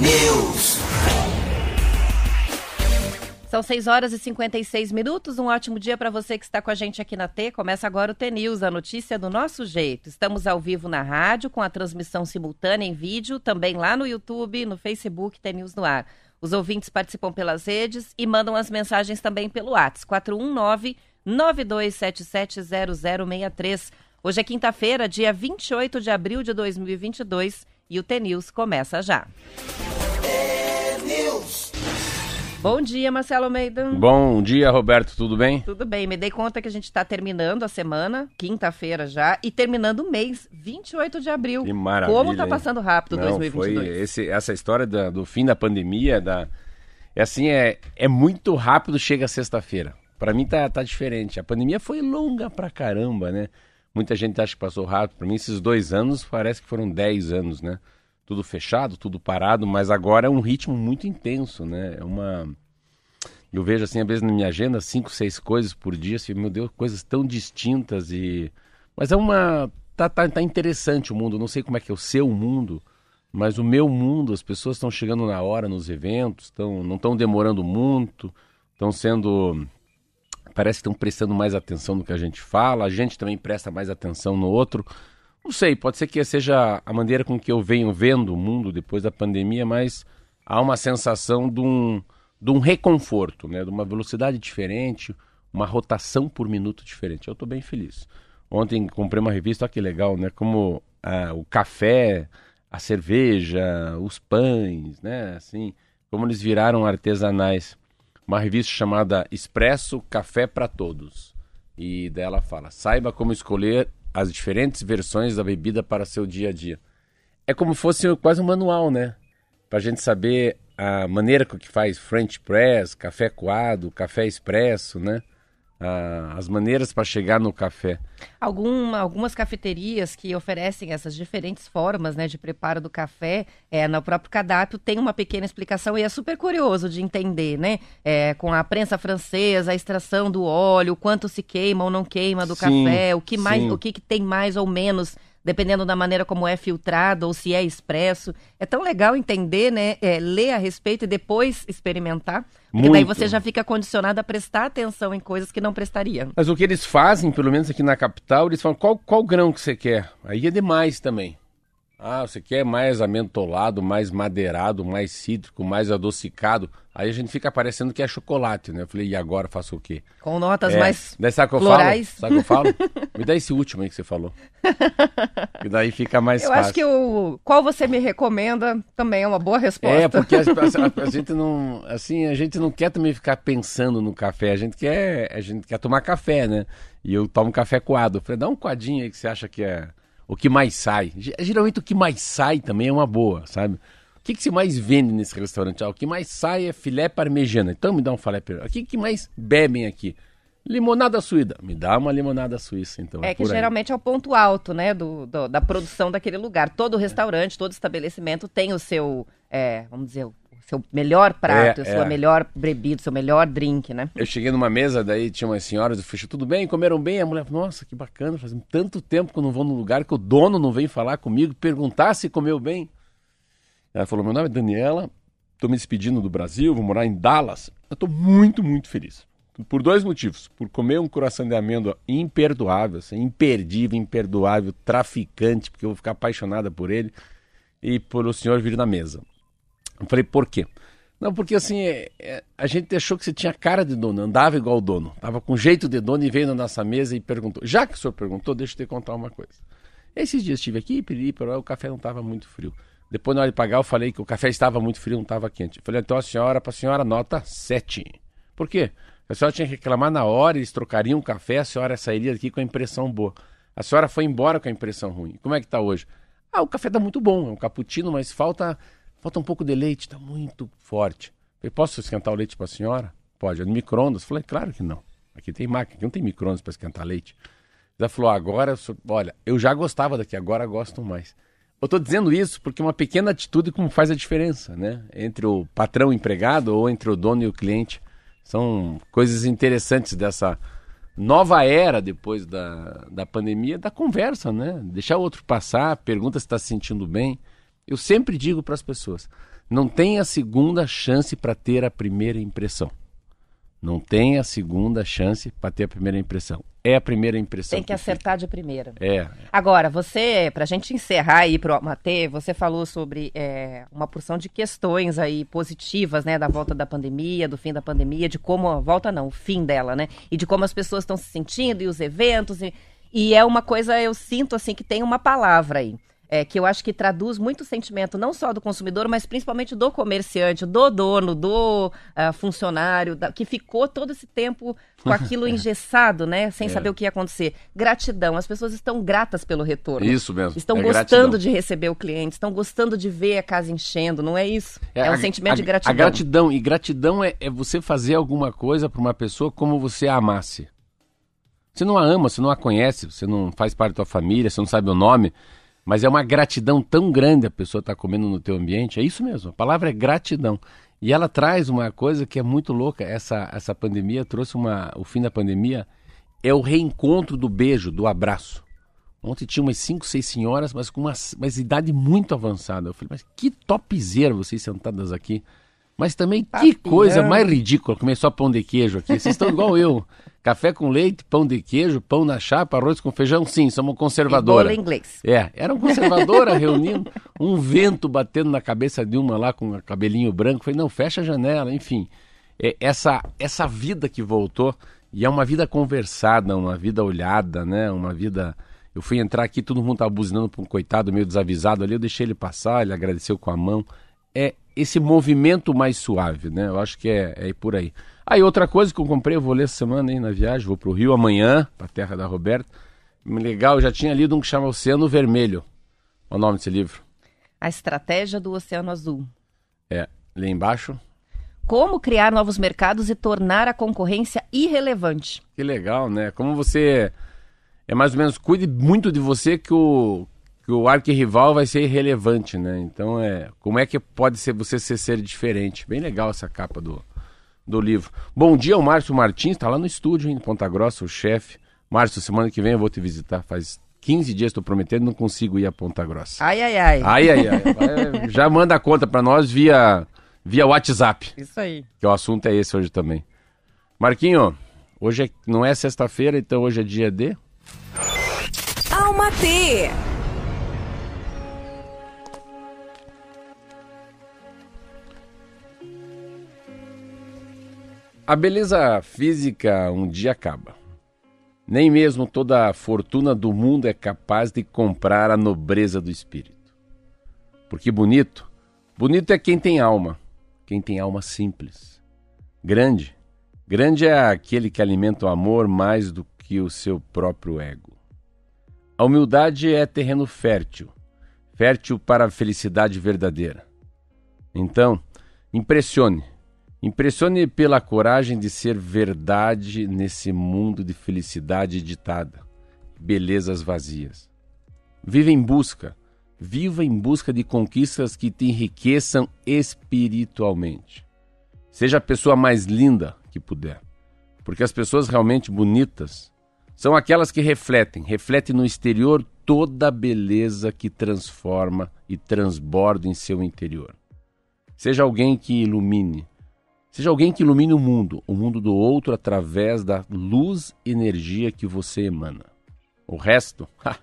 News. São 6 horas e 56 minutos. Um ótimo dia para você que está com a gente aqui na T. Começa agora o T News, a notícia do nosso jeito. Estamos ao vivo na rádio, com a transmissão simultânea em vídeo, também lá no YouTube, no Facebook, T News no ar. Os ouvintes participam pelas redes e mandam as mensagens também pelo WhatsApp, 419 92770063. Hoje é quinta-feira, dia 28 de abril de 2022 e o T News começa já. Bom dia, Marcelo Almeida. Bom dia, Roberto, tudo bem? Tudo bem, me dei conta que a gente está terminando a semana, quinta-feira já, e terminando o mês, 28 de abril. Que maravilha. Como tá passando rápido Não, 2022. Foi esse, essa história da- do fim da pandemia, da, é assim, é, é muito rápido, chega sexta-feira. Pra mim tá, tá diferente. A pandemia foi longa pra caramba, né? Muita gente acha que passou rápido. Pra mim, esses dois anos parece que foram dez anos, né? Tudo fechado, tudo parado, mas agora é um ritmo muito intenso, né? É uma. Eu vejo assim, às vezes na minha agenda, cinco, seis coisas por dia, assim, meu Deus, coisas tão distintas e. Mas é uma. Tá, tá, tá interessante o mundo. Não sei como é que é o seu mundo, mas o meu mundo, as pessoas estão chegando na hora nos eventos, tão, não estão demorando muito, estão sendo. Parece que estão prestando mais atenção no que a gente fala, a gente também presta mais atenção no outro. Não sei, pode ser que seja a maneira com que eu venho vendo o mundo depois da pandemia, mas há uma sensação de um, de um reconforto, né? de uma velocidade diferente, uma rotação por minuto diferente. Eu estou bem feliz. Ontem comprei uma revista, olha que legal, né? Como ah, o café, a cerveja, os pães, né? Assim, como eles viraram artesanais. Uma revista chamada Expresso Café para Todos. E dela fala: saiba como escolher as diferentes versões da bebida para seu dia a dia. É como fosse quase um manual, né? Para a gente saber a maneira que faz French press, café coado, café expresso, né? Ah, as maneiras para chegar no café. Algum- algumas cafeterias que oferecem essas diferentes formas né, de preparo do café, é, no próprio cardápio tem uma pequena explicação e é super curioso de entender, né? É, com a prensa francesa, a extração do óleo, o quanto se queima ou não queima do Sim, café, o que mais, sim. o que, que tem mais ou menos, dependendo da maneira como é filtrado ou se é expresso. É tão legal entender, né? é, ler a respeito e depois experimentar. Porque daí Muito. você já fica condicionado a prestar atenção em coisas que não prestaria. Mas o que eles fazem, pelo menos aqui na capital, eles falam qual, qual grão que você quer. Aí é demais também. Ah, você quer mais amentolado, mais madeirado, mais cítrico, mais adocicado. Aí a gente fica parecendo que é chocolate, né? Eu falei, e agora faço o quê? Com notas É, mais daí sabe eu florais. falo? Sabe o que eu falo? Me dá esse último aí que você falou. E daí fica mais Eu fácil. acho que o qual você me recomenda também é uma boa resposta. É, porque a, a- a gente não, assim, a gente não quer também ficar pensando no café, a gente quer, a gente quer tomar café, né? E eu tomo café coado. Eu falei, dá um coadinho aí que você acha que é o que mais sai. Ge- Geralmente o que mais sai também é uma boa, sabe? O que, que se mais vende nesse restaurante? Ah, o que mais sai é filé parmegiana. Então me dá um filé parmegiana. O que, que mais bebem aqui? Limonada suída. Me dá uma limonada suíça, então. É que por aí. geralmente é o ponto alto, né, do, do- da produção daquele lugar. Todo restaurante, todo estabelecimento tem o seu, é, vamos dizer, o seu melhor prato, É, a sua é. melhor bebida, o seu melhor drink, né? Eu cheguei numa mesa, daí tinha umas senhoras, eu falei, tudo bem? Comeram bem? A mulher falou, nossa, que bacana, faz tanto tempo que eu não vou num lugar que o dono não vem falar comigo, perguntar se comeu bem. Ela falou, meu nome é Daniela, estou me despedindo do Brasil, vou morar em Dallas. Eu estou muito, muito feliz. Por dois motivos. Por comer um coração de amêndoa imperdoável, assim, imperdível, imperdoável, traficante, porque eu vou ficar apaixonada por ele, e pelo senhor vir na mesa. Eu falei, por quê? Não, porque assim, é- é, a gente achou que você tinha cara de dono, andava igual o dono, tava com jeito de dono e veio na nossa mesa e perguntou. Já que o senhor perguntou, deixa eu te contar uma coisa. Esses dias estive aqui, pedi, pero o café não estava muito frio. Depois, na hora de pagar, eu falei que o café estava muito frio, não estava quente. Eu falei, então a senhora, para a senhora, nota 7. Por quê? A senhora tinha que reclamar na hora, eles trocariam o café, a senhora sairia daqui com a impressão boa. A senhora foi embora com a impressão ruim. Como é que está hoje? Ah, o café está muito bom, é um cappuccino, mas falta, falta um pouco de leite, está muito forte. Eu posso esquentar o leite para a senhora? Pode. É no micro-ondas? Falei, claro que não. Aqui tem máquina, aqui não tem micro-ondas para esquentar leite. Ela falou, agora, olha, eu já gostava daqui, agora gosto mais. Eu estou dizendo isso porque uma pequena atitude como faz a diferença, né? Entre o patrão e o empregado ou entre o dono e o cliente. São coisas interessantes dessa nova era depois da, da pandemia, da conversa, né? Deixar o outro passar, pergunta se está se sentindo bem. Eu sempre digo para as pessoas, Não tem a segunda chance para ter a primeira impressão. Não tem a segunda chance para ter a primeira impressão. É a primeira impressão. Tem que, acertar de primeira. É. Agora, você, para a gente encerrar aí pro Matê, você falou sobre é, uma porção de questões aí positivas, né, da volta da pandemia, do fim da pandemia, de como a volta não, o fim dela, né, e de como as pessoas estão se sentindo e os eventos e, e é uma coisa eu sinto assim que tem uma palavra aí é, que eu acho que traduz muito o sentimento não só do consumidor, mas principalmente do comerciante, do dono, do uh, funcionário, da, que ficou todo esse tempo com aquilo engessado, né? Sem é. saber o que ia acontecer. Gratidão. As pessoas estão gratas pelo retorno. Isso mesmo. Estão é gostando gratidão. de receber o cliente, estão gostando de ver a casa enchendo, não é isso? É, é um a, sentimento a, de gratidão. A gratidão. E gratidão é, é você fazer alguma coisa para uma pessoa como você a amasse. Você não a ama, você não a conhece, você não faz parte da tua família, você não sabe o nome. Mas é uma gratidão tão grande a pessoa estar tá comendo no teu ambiente. É isso mesmo, a palavra é gratidão. E ela traz uma coisa que é muito louca. Essa, essa pandemia trouxe uma. O fim da pandemia é o reencontro do beijo, do abraço. Ontem tinha umas 5, 6 senhoras, mas com uma, uma idade muito avançada. Eu falei, mas que topzera vocês sentadas aqui. Mas também que coisa mais ridícula comer só pão de queijo aqui. Vocês estão igual eu. Café com leite, pão de queijo, pão na chapa, arroz com feijão, sim, somos conservadora. E inglês. É, era uma conservadora reunindo, um vento batendo na cabeça de uma lá com cabelinho branco. Falei, não, fecha a janela, enfim. É, essa, essa vida que voltou, e é uma vida conversada, uma vida olhada, né? Uma vida. Eu fui entrar aqui, todo mundo estava buzinando para um coitado meio desavisado ali, eu deixei ele passar, ele agradeceu com a mão. Esse movimento mais suave, né? Eu acho que é, é por aí. Aí outra coisa que eu comprei, eu vou ler essa semana aí na viagem, vou para o Rio amanhã, para a terra da Roberta. Legal, eu já tinha lido um que chama Oceano Vermelho. Qual o nome desse livro? A Estratégia do Oceano Azul. É, lê embaixo. Como criar novos mercados e tornar a concorrência irrelevante. Que legal, né? Como você é mais ou menos cuide muito de você que o que o arquirrival vai ser irrelevante, né? Então é, como é que pode ser você ser ser diferente? Bem legal essa capa do do livro. Bom dia, o Márcio Martins, está lá no estúdio em Ponta Grossa, o chefe. Márcio, semana que vem eu vou te visitar. Faz 15 dias estou prometendo, não consigo ir a Ponta Grossa. Ai, ai, ai. Ai, ai, ai. Já manda a conta para nós via, via WhatsApp. Isso aí. Que o assunto é esse hoje também. Marquinho, hoje é, não é sexta-feira, então hoje é dia de... Alma T. A beleza física um dia acaba. Nem mesmo toda a fortuna do mundo é capaz de comprar a nobreza do espírito. Porque bonito, bonito é quem tem alma, quem tem alma simples. Grande, grande é aquele que alimenta o amor mais do que o seu próprio ego. A humildade é terreno fértil, fértil para a felicidade verdadeira. Então, impressione, Impressione pela coragem de ser verdade nesse mundo de felicidade ditada, belezas vazias. Viva em busca, viva em busca de conquistas que te enriqueçam espiritualmente. Seja a pessoa mais linda que puder, porque as pessoas realmente bonitas são aquelas que refletem, refletem no exterior toda a beleza que transforma e transborda em seu interior. Seja alguém que ilumine, Seja alguém que ilumine o mundo, o mundo do outro através da luz e energia que você emana. O resto,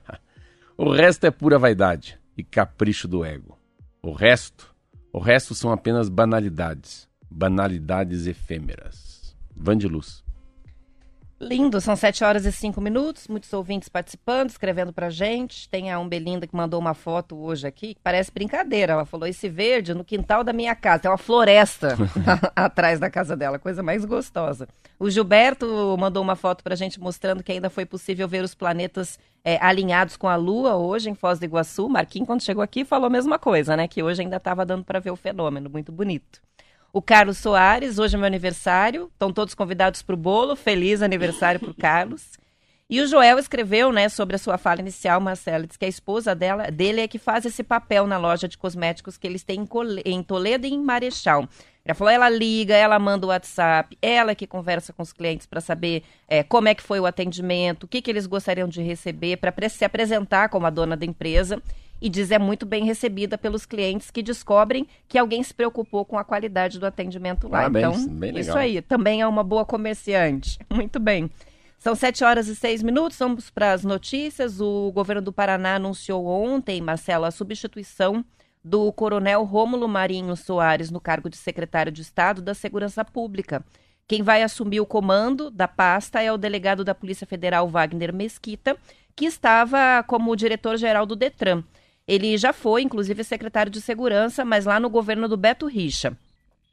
o resto é pura vaidade e capricho do ego. O resto, o resto são apenas banalidades, banalidades efêmeras. Van de luz. Lindo, são 7 horas e 5 minutos, muitos ouvintes participando, escrevendo pra gente. Tem a Umbelinda que mandou uma foto hoje aqui, que parece brincadeira. Ela falou: esse verde no quintal da minha casa, tem uma floresta atrás da casa dela, coisa mais gostosa. O Gilberto mandou uma foto pra gente mostrando que ainda foi possível ver os planetas é, alinhados com a Lua hoje em Foz do Iguaçu. Marquinhos, quando chegou aqui, falou a mesma coisa, né? Que hoje ainda estava dando para ver o fenômeno, muito bonito o Carlos Soares, hoje é meu aniversário, estão todos convidados para o bolo, feliz aniversário para o Carlos. E o Joel escreveu, né, sobre a sua fala inicial, Marcela, diz que a esposa dela, dele é que faz esse papel na loja de cosméticos que eles têm em Toledo e em Marechal. Ela falou, ela liga, ela manda o WhatsApp, ela que conversa com os clientes para saber é, como é que foi o atendimento, o que, que eles gostariam de receber, para se apresentar como a dona da empresa. E diz é muito bem recebida pelos clientes que descobrem que alguém se preocupou com a qualidade do atendimento lá. Parabéns, então, bem legal. isso aí, também é uma boa comerciante. Muito bem. São 7 horas e 6 minutos, vamos para as notícias. O governo do Paraná anunciou ontem, Marcelo, a substituição do coronel Rômulo Marinho Soares no cargo de secretário de Estado da Segurança Pública. Quem vai assumir o comando da pasta é o delegado da Polícia Federal Wagner Mesquita, que estava como diretor-geral do Detran. Ele já foi, inclusive, secretário de Segurança, mas lá no governo do Beto Richa.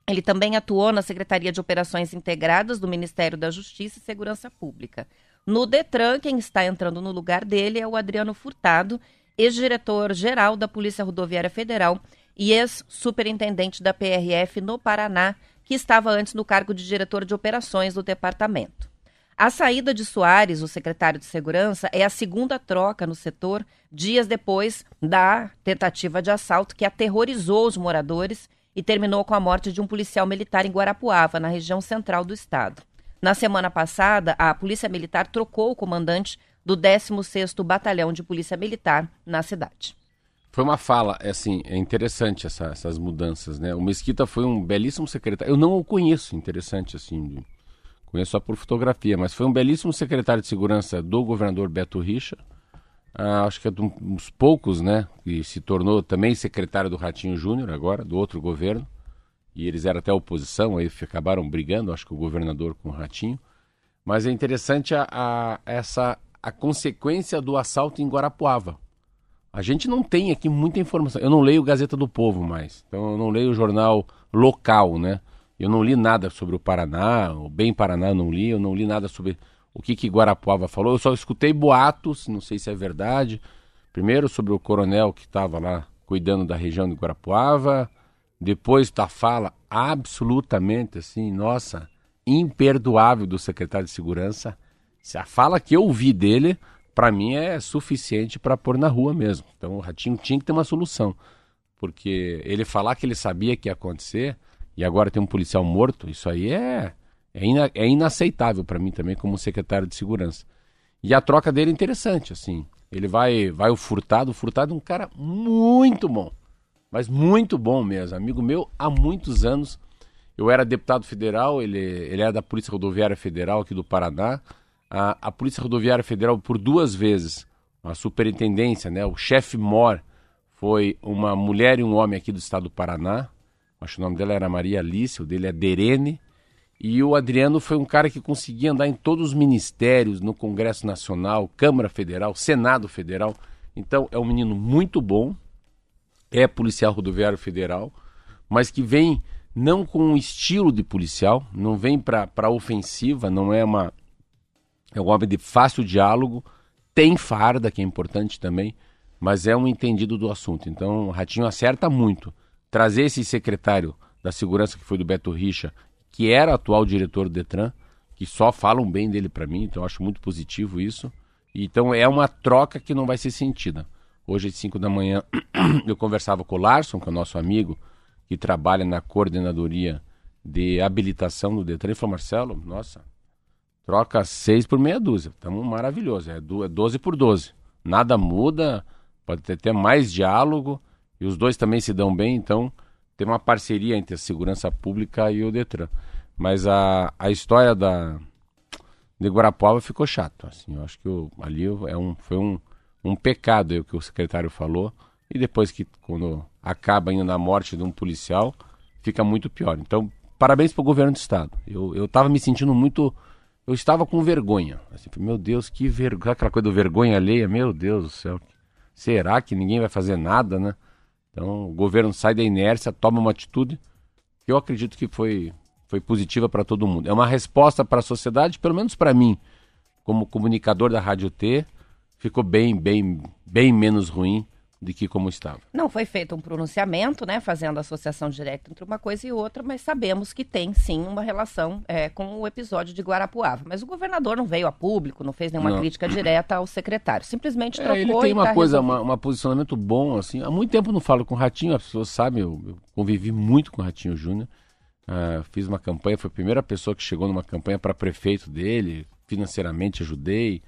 Ele também atuou na Secretaria de Operações Integradas do Ministério da Justiça e Segurança Pública. No Detran, quem está entrando no lugar dele é o Adriano Furtado, ex-diretor-geral da Polícia Rodoviária Federal e ex-superintendente da PRF no Paraná, que estava antes no cargo de diretor de operações do departamento. A saída de Soares, o secretário de Segurança, é a segunda troca no setor, dias depois da tentativa de assalto que aterrorizou os moradores e terminou com a morte de um policial militar em Guarapuava, na região central do estado. Na semana passada, a Polícia Militar trocou o comandante do 16º Batalhão de Polícia Militar na cidade. Foi uma fala, é assim, é interessante essa, essas mudanças, né? O Mesquita foi um belíssimo secretário. Eu não o conheço, interessante assim, conheço só por fotografia, mas foi um belíssimo secretário de segurança do governador Beto Richa. Ah, acho que é dos poucos, né? Que se tornou também secretário do Ratinho Júnior agora, do outro governo. E eles eram até oposição, aí acabaram brigando, acho que o governador com o Ratinho. Mas é interessante a, a essa a consequência do assalto em Guarapuava. A gente não tem aqui muita informação. Eu não leio Gazeta do Povo mais. Então eu não leio o jornal local, né? Eu não li nada sobre o Paraná, o Bem Paraná eu não li, eu não li nada sobre o que que Guarapuava falou. Eu só escutei boatos, não sei se é verdade. Primeiro sobre o coronel que estava lá cuidando da região de Guarapuava, depois da fala absolutamente assim, nossa, imperdoável do secretário de segurança. Se a fala que eu ouvi dele, para mim é suficiente para pôr na rua mesmo. Então o Ratinho tinha que ter uma solução, porque ele falar que ele sabia que ia acontecer e agora tem um policial morto, isso aí é é, ina, é inaceitável para mim também como secretário de segurança. E a troca dele é interessante, assim. Ele vai vai o Furtado, o Furtado é um cara muito bom, mas muito bom mesmo, amigo meu há muitos anos. Eu era deputado federal, ele ele era da Polícia Rodoviária Federal aqui do Paraná a, a Polícia Rodoviária Federal por duas vezes, a superintendência, né, o chefe Mor foi uma mulher e um homem aqui do estado do Paraná. Acho que o nome dela era Maria Alice, o dele é Derene. E o Adriano foi um cara que conseguia andar em todos os ministérios, no Congresso Nacional, Câmara Federal, Senado Federal. Então é um menino muito bom, é policial rodoviário federal, mas que vem não com um estilo de policial, não vem para ofensiva, não é uma é um homem de fácil diálogo, tem farda, que é importante também, mas é um entendido do assunto. Então, o Ratinho acerta muito. Trazer esse secretário da segurança que foi do Beto Richa, que era atual diretor do Detran, que só falam bem dele para mim, então eu acho muito positivo isso. Então é uma troca que não vai ser sentida. Hoje às 5 da manhã eu conversava com o Larson, que é o nosso amigo, que trabalha na coordenadoria de habilitação do Detran, e falou, Marcelo, nossa, Troca seis por meia dúzia. Estamos maravilhoso. É 12 por 12. Nada muda, pode ter até mais diálogo. E os dois também se dão bem, então tem uma parceria entre a segurança pública e o Detran. Mas a, a história da de Guarapuava ficou chato. Assim, eu acho que o, ali é um, foi um, um pecado o que o secretário falou. E depois que quando acaba indo na morte de um policial, fica muito pior. Então, parabéns para o governo do estado. Eu estava me sentindo muito eu estava com vergonha. Assim, meu Deus, que vergonha. Aquela coisa do vergonha alheia, meu Deus do céu. Será que ninguém vai fazer nada, né? Então o governo sai da inércia, toma uma atitude que eu acredito que foi, foi positiva para todo mundo. É uma resposta para a sociedade, pelo menos para mim, como comunicador da Rádio T, ficou bem, bem, bem menos ruim de que como estava. Não foi feito um pronunciamento, né, fazendo associação direta entre uma coisa e outra, mas sabemos que tem sim uma relação é, com o episódio de Guarapuava. Mas o governador não veio a público, não fez nenhuma não. crítica direta ao secretário, simplesmente trocou. É, ele tem uma tá coisa, uma, uma, posicionamento bom assim. Há muito tempo não falo com o Ratinho, as pessoas sabem, eu, eu convivi muito com o Ratinho Júnior. Uh, fiz uma campanha, foi a primeira pessoa que chegou numa campanha para prefeito dele, financeiramente ajudei,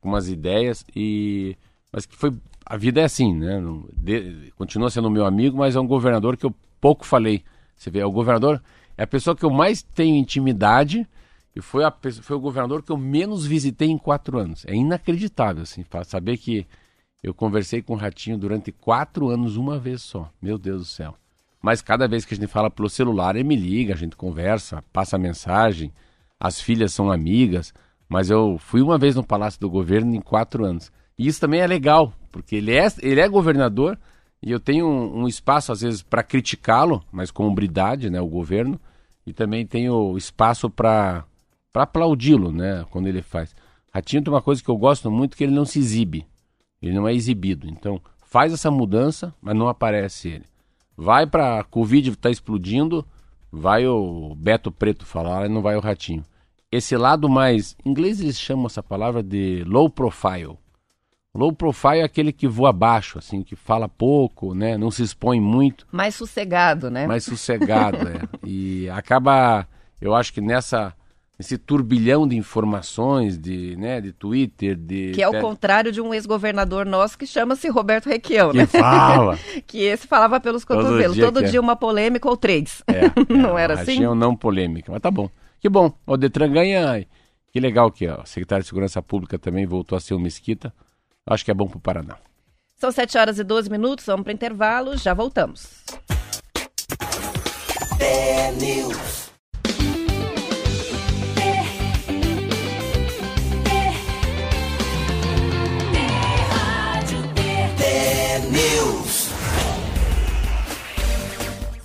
com umas ideias e mas que foi a vida é assim, né? De, continua sendo meu amigo, mas é um governador que eu pouco falei. Você vê, é o governador é a pessoa que eu mais tenho intimidade e foi, a, foi o governador que eu menos visitei em quatro anos. É inacreditável, assim, saber que eu conversei com o Ratinho durante quatro anos uma vez só. Meu Deus do céu. Mas cada vez que a gente fala pelo celular, ele me liga, a gente conversa, passa mensagem, as filhas são amigas. Mas eu fui uma vez no Palácio do Governo em quatro anos. E isso também é legal, porque ele é, ele é governador e eu tenho um, um espaço, às vezes, para criticá-lo, mas com hombridade, né, o governo, e também tenho espaço para aplaudi-lo, né, quando ele faz. Ratinho tem uma coisa que eu gosto muito, que ele não se exibe, ele não é exibido. Então, faz essa mudança, mas não aparece ele. Vai para Covid está explodindo, vai o Beto Preto falar, não vai o Ratinho. Esse lado mais, em inglês eles chamam essa palavra de low profile Low profile é aquele que voa baixo, assim, que fala pouco, né? Não se expõe muito. Mais sossegado, né? Mais sossegado, é. E acaba, eu acho que nessa esse turbilhão de informações, de, né, de Twitter, de... Que é o contrário de um ex-governador nosso que chama-se Roberto Requião, né? Que fala! que esse falava pelos cotovelos. Todo dia, Todo dia é. uma polêmica ou três. É, não é, era assim? não polêmica, mas tá bom. Que bom. O Detran ganha... Que legal que ó, o secretário de Segurança Pública também voltou a ser o Mesquita. Acho que é bom para o Paraná. São 7 horas e 12 minutos, vamos para intervalo, já voltamos.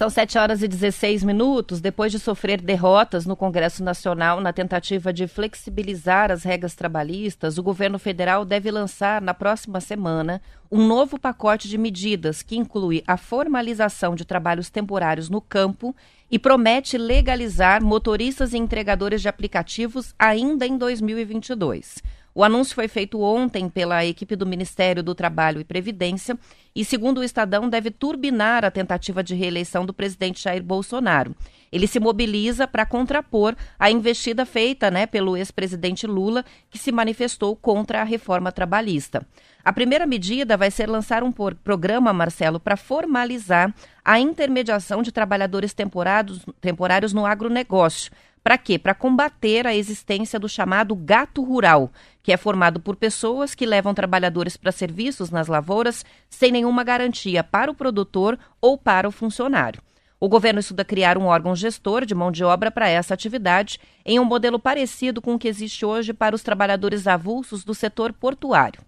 São 7 horas e 16 minutos. Depois de sofrer derrotas no Congresso Nacional na tentativa de flexibilizar as regras trabalhistas, o governo federal deve lançar na próxima semana um novo pacote de medidas que inclui a formalização de trabalhos temporários no campo e promete legalizar motoristas e entregadores de aplicativos ainda em 2022. O anúncio foi feito ontem pela equipe do Ministério do Trabalho e Previdência e, segundo o Estadão, deve turbinar a tentativa de reeleição do presidente Jair Bolsonaro. Ele se mobiliza para contrapor a investida feita né, pelo ex-presidente Lula, que se manifestou contra a reforma trabalhista. A primeira medida vai ser lançar um programa, Marcelo, para formalizar a intermediação de trabalhadores temporários no agronegócio para quê? Para combater a existência do chamado gato rural, que é formado por pessoas que levam trabalhadores para serviços nas lavouras sem nenhuma garantia para o produtor ou para o funcionário. O governo estuda criar um órgão gestor de mão de obra para essa atividade, em um modelo parecido com o que existe hoje para os trabalhadores avulsos do setor portuário.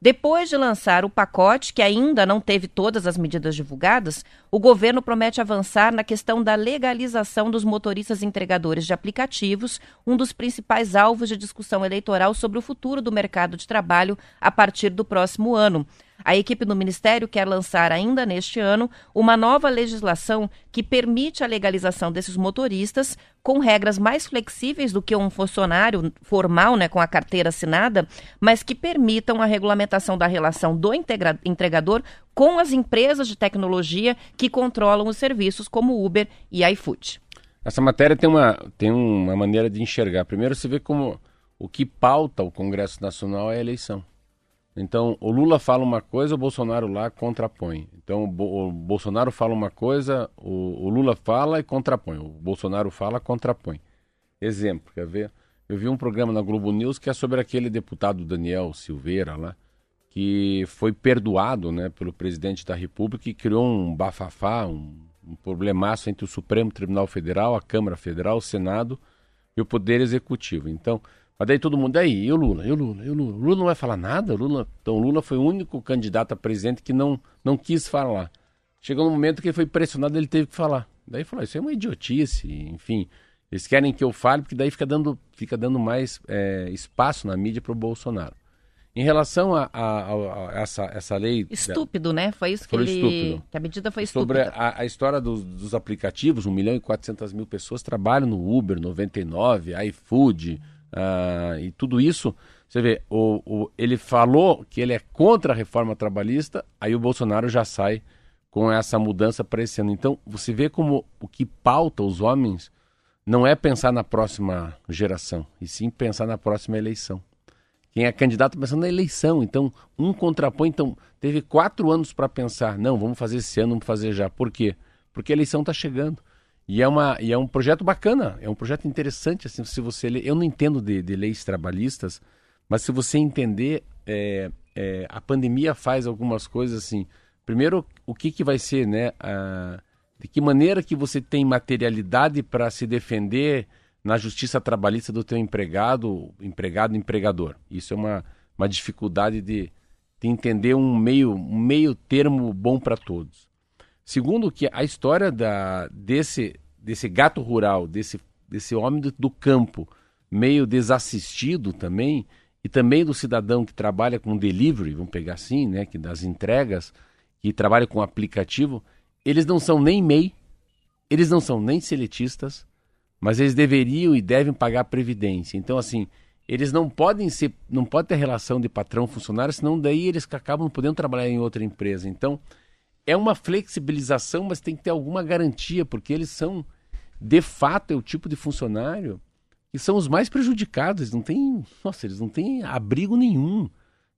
Depois de lançar o pacote, que ainda não teve todas as medidas divulgadas, o governo promete avançar na questão da legalização dos motoristas entregadores de aplicativos, um dos principais alvos de discussão eleitoral sobre o futuro do mercado de trabalho a partir do próximo ano. A equipe do Ministério quer lançar ainda neste ano uma nova legislação que permite a legalização desses motoristas com regras mais flexíveis do que um funcionário formal, né, com a carteira assinada, mas que permitam a regulamentação da relação do entregador com as empresas de tecnologia que controlam os serviços como Uber e iFood. Essa matéria tem uma, tem uma maneira de enxergar. Primeiro, você vê como o que pauta o Congresso Nacional é a eleição. Então, o Lula fala uma coisa, o Bolsonaro lá contrapõe. Então, o, Bo o Bolsonaro fala uma coisa, o, o, Lula fala e contrapõe. O Bolsonaro fala, contrapõe. Exemplo, quer ver? Eu vi um programa na Globo News que é sobre aquele deputado Daniel Silveira lá, que foi perdoado né, pelo presidente da República e criou um bafafá, um, um problemaço entre o Supremo Tribunal Federal, a Câmara Federal, o Senado e o Poder Executivo. Então, mas daí todo mundo, aí, e o Lula, e o Lula, e o Lula? O Lula não vai falar nada? O Lula... Então o Lula foi o único candidato a presidente que não, não quis falar. Chegou um momento que ele foi pressionado, ele teve que falar. Daí falou, isso é uma idiotice, enfim. Eles querem que eu fale, porque daí fica dando, fica dando mais é, espaço na mídia para o Bolsonaro. Em relação a, a, a, a, essa, essa lei. Estúpido, né? Foi isso que foi ele. Estúpido. Que a medida foi Sobre estúpida. Sobre a, história dos, dos, aplicativos, 1 milhão e 400 mil pessoas trabalham no Uber 99, iFood. Uh, e tudo isso, você vê, o, o, ele falou que ele é contra a reforma trabalhista, aí o Bolsonaro já sai com essa mudança para esse ano. Então, você vê como o que pauta os homens não é pensar na próxima geração, e sim pensar na próxima eleição. Quem é candidato pensando na eleição. Então, um contrapõe. Então, teve quatro anos para pensar. Não, vamos fazer esse ano, vamos fazer já. Por quê? Porque a eleição está chegando. E é, uma, e é um projeto bacana, é um projeto interessante. Assim, se você eu não entendo de, de leis trabalhistas, mas se você entender, é, é, a pandemia faz algumas coisas assim. Primeiro, o que, que vai ser, né? A, de que maneira que você tem materialidade para se defender na justiça trabalhista do teu empregado, empregado, empregador. Isso é uma, uma dificuldade de, de entender um meio, um meio termo bom para todos. Segundo, que a história da, desse, desse gato rural, desse, desse homem do, do campo, meio desassistido também, e também do cidadão que trabalha com delivery, vamos pegar assim, né, que das entregas, que trabalha com aplicativo, eles não são nem MEI, eles não são nem seletistas, mas eles deveriam e devem pagar previdência. Então, assim, eles não podem ser, não pode ter relação de patrão funcionário, senão daí eles acabam podendo trabalhar em outra empresa. Então, é uma flexibilização, mas tem que ter alguma garantia, porque eles são, de fato, é o tipo de funcionário que são os mais prejudicados. Eles não têm, nossa, eles não têm abrigo nenhum.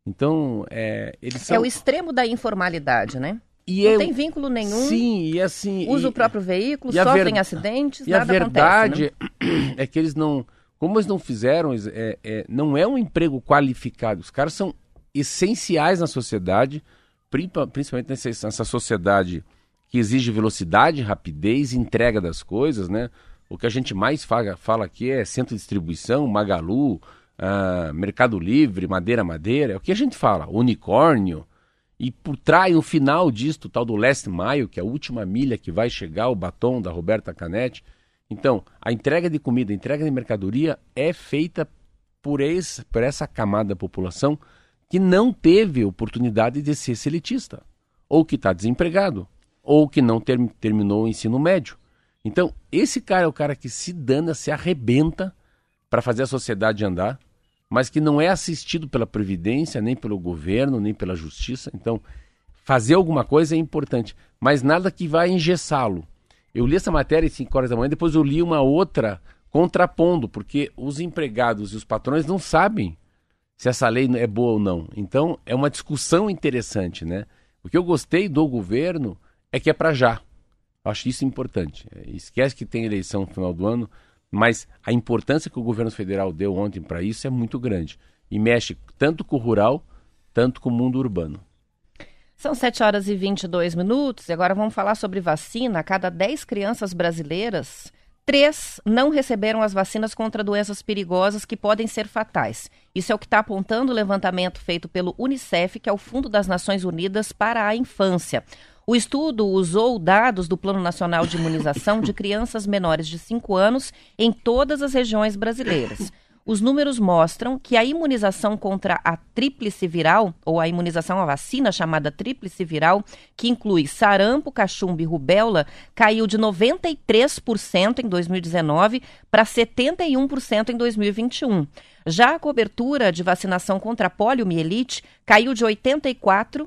Então, é, eles são... É o extremo da informalidade, né? E não é, tem vínculo nenhum. Sim, e assim. Usa e, o próprio veículo, e a sofrem ver- acidentes, E a nada verdade acontece. né? é que eles não. Como eles não fizeram, é, é, não é um emprego qualificado. Os caras são essenciais na sociedade, principalmente nessa, sociedade que exige velocidade, rapidez, entrega das coisas, né? O que a gente mais fala, fala aqui é centro de distribuição, Magalu, ah, Mercado Livre, Madeira Madeira, é o que a gente fala, unicórnio. E por trás, no final disto, tal do Last Mile, que é a última milha que vai chegar, o batom da Roberta Canetti. Então, a entrega de comida, a entrega de mercadoria é feita por, esse, por essa camada da população que não teve oportunidade de ser seletista, ou que está desempregado, ou que não ter- terminou o ensino médio. Então, esse cara é o cara que se dana, se arrebenta para fazer a sociedade andar, mas que não é assistido pela Previdência, nem pelo governo, nem pela Justiça. Então, fazer alguma coisa é importante, mas nada que vai engessá-lo. Eu li essa matéria às 5 horas da manhã, depois eu li uma outra contrapondo, porque os empregados e os patrões não sabem se essa lei é boa ou não. Então, é uma discussão interessante, né? O que eu gostei do governo é que é para já. Eu acho isso importante. É, Esquece que tem eleição no final do ano, mas a importância que o governo federal deu ontem para isso é muito grande. E mexe tanto com o rural, tanto com o mundo urbano. São 7 horas e 22 minutos e agora vamos falar sobre vacina. A cada 10 crianças brasileiras, três não receberam as vacinas contra doenças perigosas que podem ser fatais. Isso é o que está apontando o levantamento feito pelo Unicef, que é o Fundo das Nações Unidas para a Infância. O estudo usou dados do Plano Nacional de Imunização de crianças menores de 5 anos em todas as regiões brasileiras. Os números mostram que a imunização contra a tríplice viral, ou a imunização à vacina chamada tríplice viral, que inclui sarampo, cachumba e rubéola, caiu de 93% em 2019 para 71% em 2021. Já a cobertura de vacinação contra a poliomielite caiu de 84%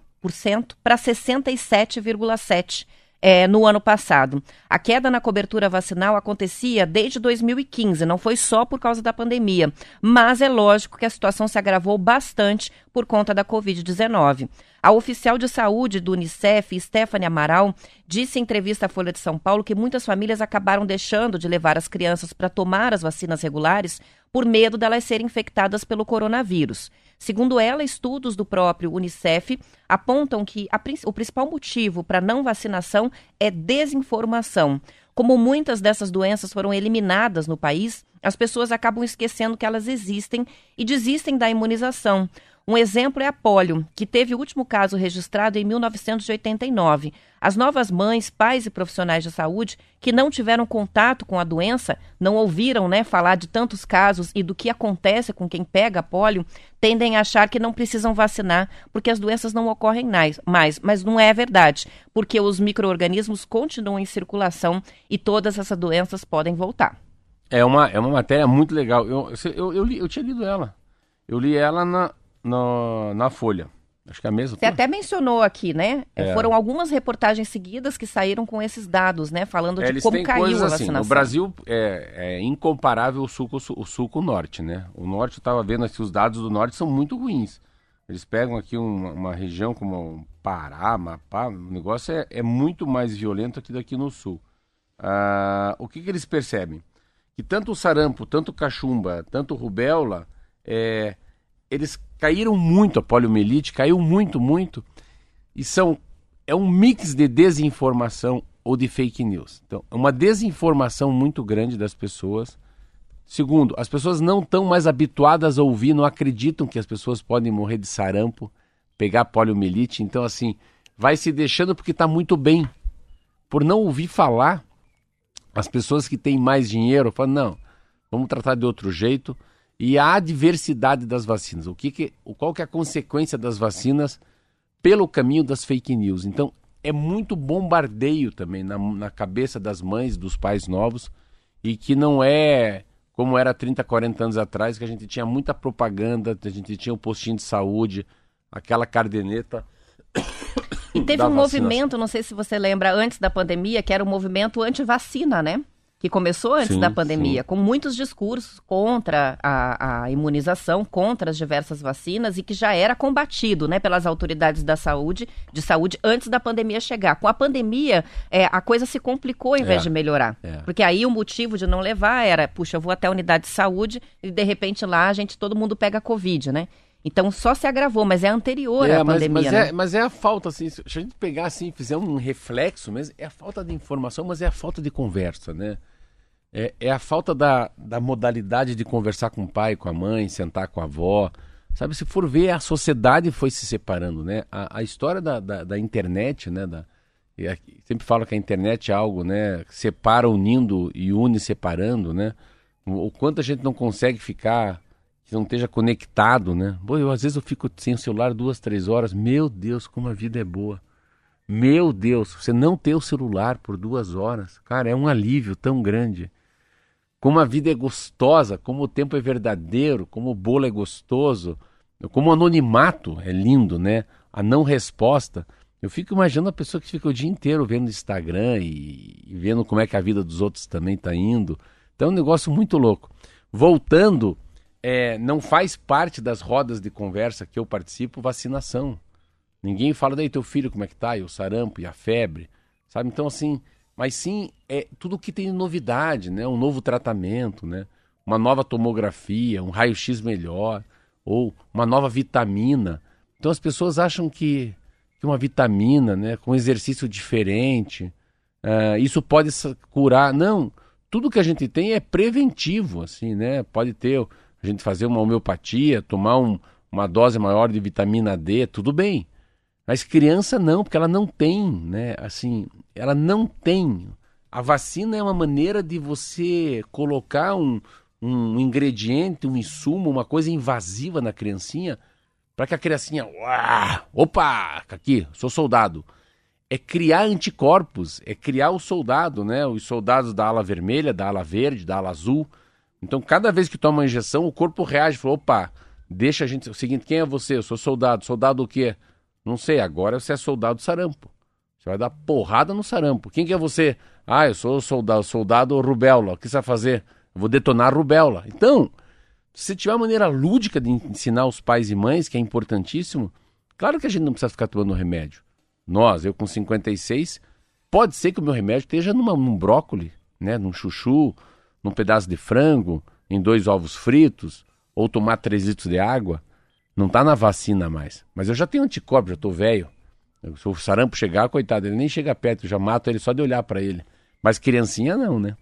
para 67,7%. É, no ano passado. A queda na cobertura vacinal acontecia desde 2015, não foi só por causa da pandemia, mas é lógico que a situação se agravou bastante por conta da Covid-19. A oficial de saúde do Unicef, Stephanie Amaral, disse em entrevista à Folha de São Paulo que muitas famílias acabaram deixando de levar as crianças para tomar as vacinas regulares por medo delas serem infectadas pelo coronavírus. Segundo ela, estudos do próprio Unicef apontam que a o principal motivo para não vacinação é desinformação. Como muitas dessas doenças foram eliminadas no país, as pessoas acabam esquecendo que elas existem e desistem da imunização. Um exemplo é a polio, que teve o último caso registrado em 1989. As novas mães, pais e profissionais de saúde que não tiveram contato com a doença, não ouviram né, falar de tantos casos e do que acontece com quem pega polio, tendem a achar que não precisam vacinar porque as doenças não ocorrem mais. mais. Mas não é verdade, porque os micro-organismos continuam em circulação e todas essas doenças podem voltar. É uma, é uma matéria muito legal. Eu, eu, eu, li- eu tinha lido ela. Eu li ela na, na, na Folha. Acho que é a mesma. Você até mencionou aqui, né? É. Foram algumas reportagens seguidas que saíram com esses dados, né? Falando é, de como caiu a assim, vacinação. No Brasil é, é incomparável o sul, o sul com o norte, né? O norte, eu estava vendo aqui, os dados do norte são muito ruins. Eles pegam aqui uma, uma região como Pará, Mapá, o negócio é, é, muito mais violento aqui daqui no sul. Ah, o que, que eles percebem? Que tanto o sarampo, tanto o cachumba, tanto o rubéola, é, eles caíram muito, a poliomielite caiu muito, muito, e são é um mix de desinformação ou de fake news. Então, é uma desinformação muito grande das pessoas. Segundo, as pessoas não estão mais habituadas a ouvir, não acreditam que as pessoas podem morrer de sarampo, pegar poliomielite. Então, assim, vai se deixando porque está muito bem. Por não ouvir falar, as pessoas que têm mais dinheiro falam, não, vamos tratar de outro jeito e a adversidade das vacinas. O que, que qual que é a consequência das vacinas pelo caminho das fake news? Então, é muito bombardeio também na, na cabeça das mães, dos pais novos, e que não é como era 30, 40 anos atrás, que a gente tinha muita propaganda, a gente tinha um postinho de saúde, aquela cardeneta. E teve um movimento, não sei se você lembra, antes da pandemia, que era o um movimento anti-vacina, né? Que começou antes sim, da pandemia, sim. com muitos discursos contra a, a, imunização, contra as diversas vacinas e que já era combatido, né, pelas autoridades da saúde, de saúde antes da pandemia chegar. Com a pandemia, é, a coisa se complicou em vez é, de melhorar, é. porque aí o motivo de não levar era, puxa, eu vou até a unidade de saúde e de repente lá a gente todo mundo pega covid, né? Então só se agravou, mas é anterior é, à mas, pandemia. Mas, né? é, mas é a falta, assim, se a gente pegar assim, fizer um reflexo mesmo, é a falta de informação, mas é a falta de conversa, né? É, é a falta da, da modalidade de conversar com o pai, com a mãe, sentar com a avó. Sabe, se for ver, a sociedade foi se separando, né? A, a história da, da, da, internet, né? Da, sempre falo que a internet é algo, né? Separa unindo e une separando, né? O, o quanto a gente não consegue ficar, que não esteja conectado, né? Pô, eu, às vezes eu fico sem o celular duas, três horas. Meu Deus, como a vida é boa. Meu Deus, você não ter o celular por duas horas, cara, é um alívio tão grande como a vida é gostosa, como o tempo é verdadeiro, como o bolo é gostoso, como o anonimato é lindo, né? A não resposta. Eu fico imaginando a pessoa que fica o dia inteiro vendo Instagram e, e vendo como é que a vida dos outros também está indo. Então é um negócio muito louco. Voltando, é, não faz parte das rodas de conversa que eu participo vacinação. Ninguém fala daí teu filho como é que tá, e o sarampo e a febre, sabe? Então assim, mas sim é tudo que tem novidade, né? Um novo tratamento, né? Uma nova tomografia, um raio-x melhor, ou uma nova vitamina. Então as pessoas acham que, que uma vitamina, né, com exercício diferente, uh, isso pode curar. Não, tudo que a gente tem é preventivo, assim, né? Pode ter a gente fazer uma homeopatia, tomar um, uma dose maior de vitamina D, tudo bem. Mas criança não, porque ela não tem, né? Assim, ela não tem. A vacina é uma maneira de você colocar um, um ingrediente, um insumo, uma coisa invasiva na criancinha, para que a criancinha, opa, aqui, sou soldado. É criar anticorpos, é criar o soldado, né? Os soldados da ala vermelha, da ala verde, da ala azul. Então, cada vez que toma uma injeção, o corpo reage, fala, opa, deixa a gente. O seguinte, quem é você? Eu sou soldado. Soldado o quê? Não sei, agora você é soldado sarampo. Você vai dar porrada no sarampo. Quem que é você? Ah, eu sou soldado, soldado rubéola. O que você vai fazer? Eu vou detonar rubéola. Então, se tiver uma maneira lúdica de ensinar os pais e mães, que é importantíssimo, claro que a gente não precisa ficar tomando remédio. Nós, eu com 56, pode ser que o meu remédio esteja numa, num brócoli, né, num chuchu, num pedaço de frango, em dois ovos fritos, ou tomar 3 litros de água. Não tá na vacina mais. Mas eu já tenho anticorpo, já tô velho. Se o sarampo chegar, coitado, ele nem chega perto, eu já mato ele só de olhar para ele. Mas criancinha não, né?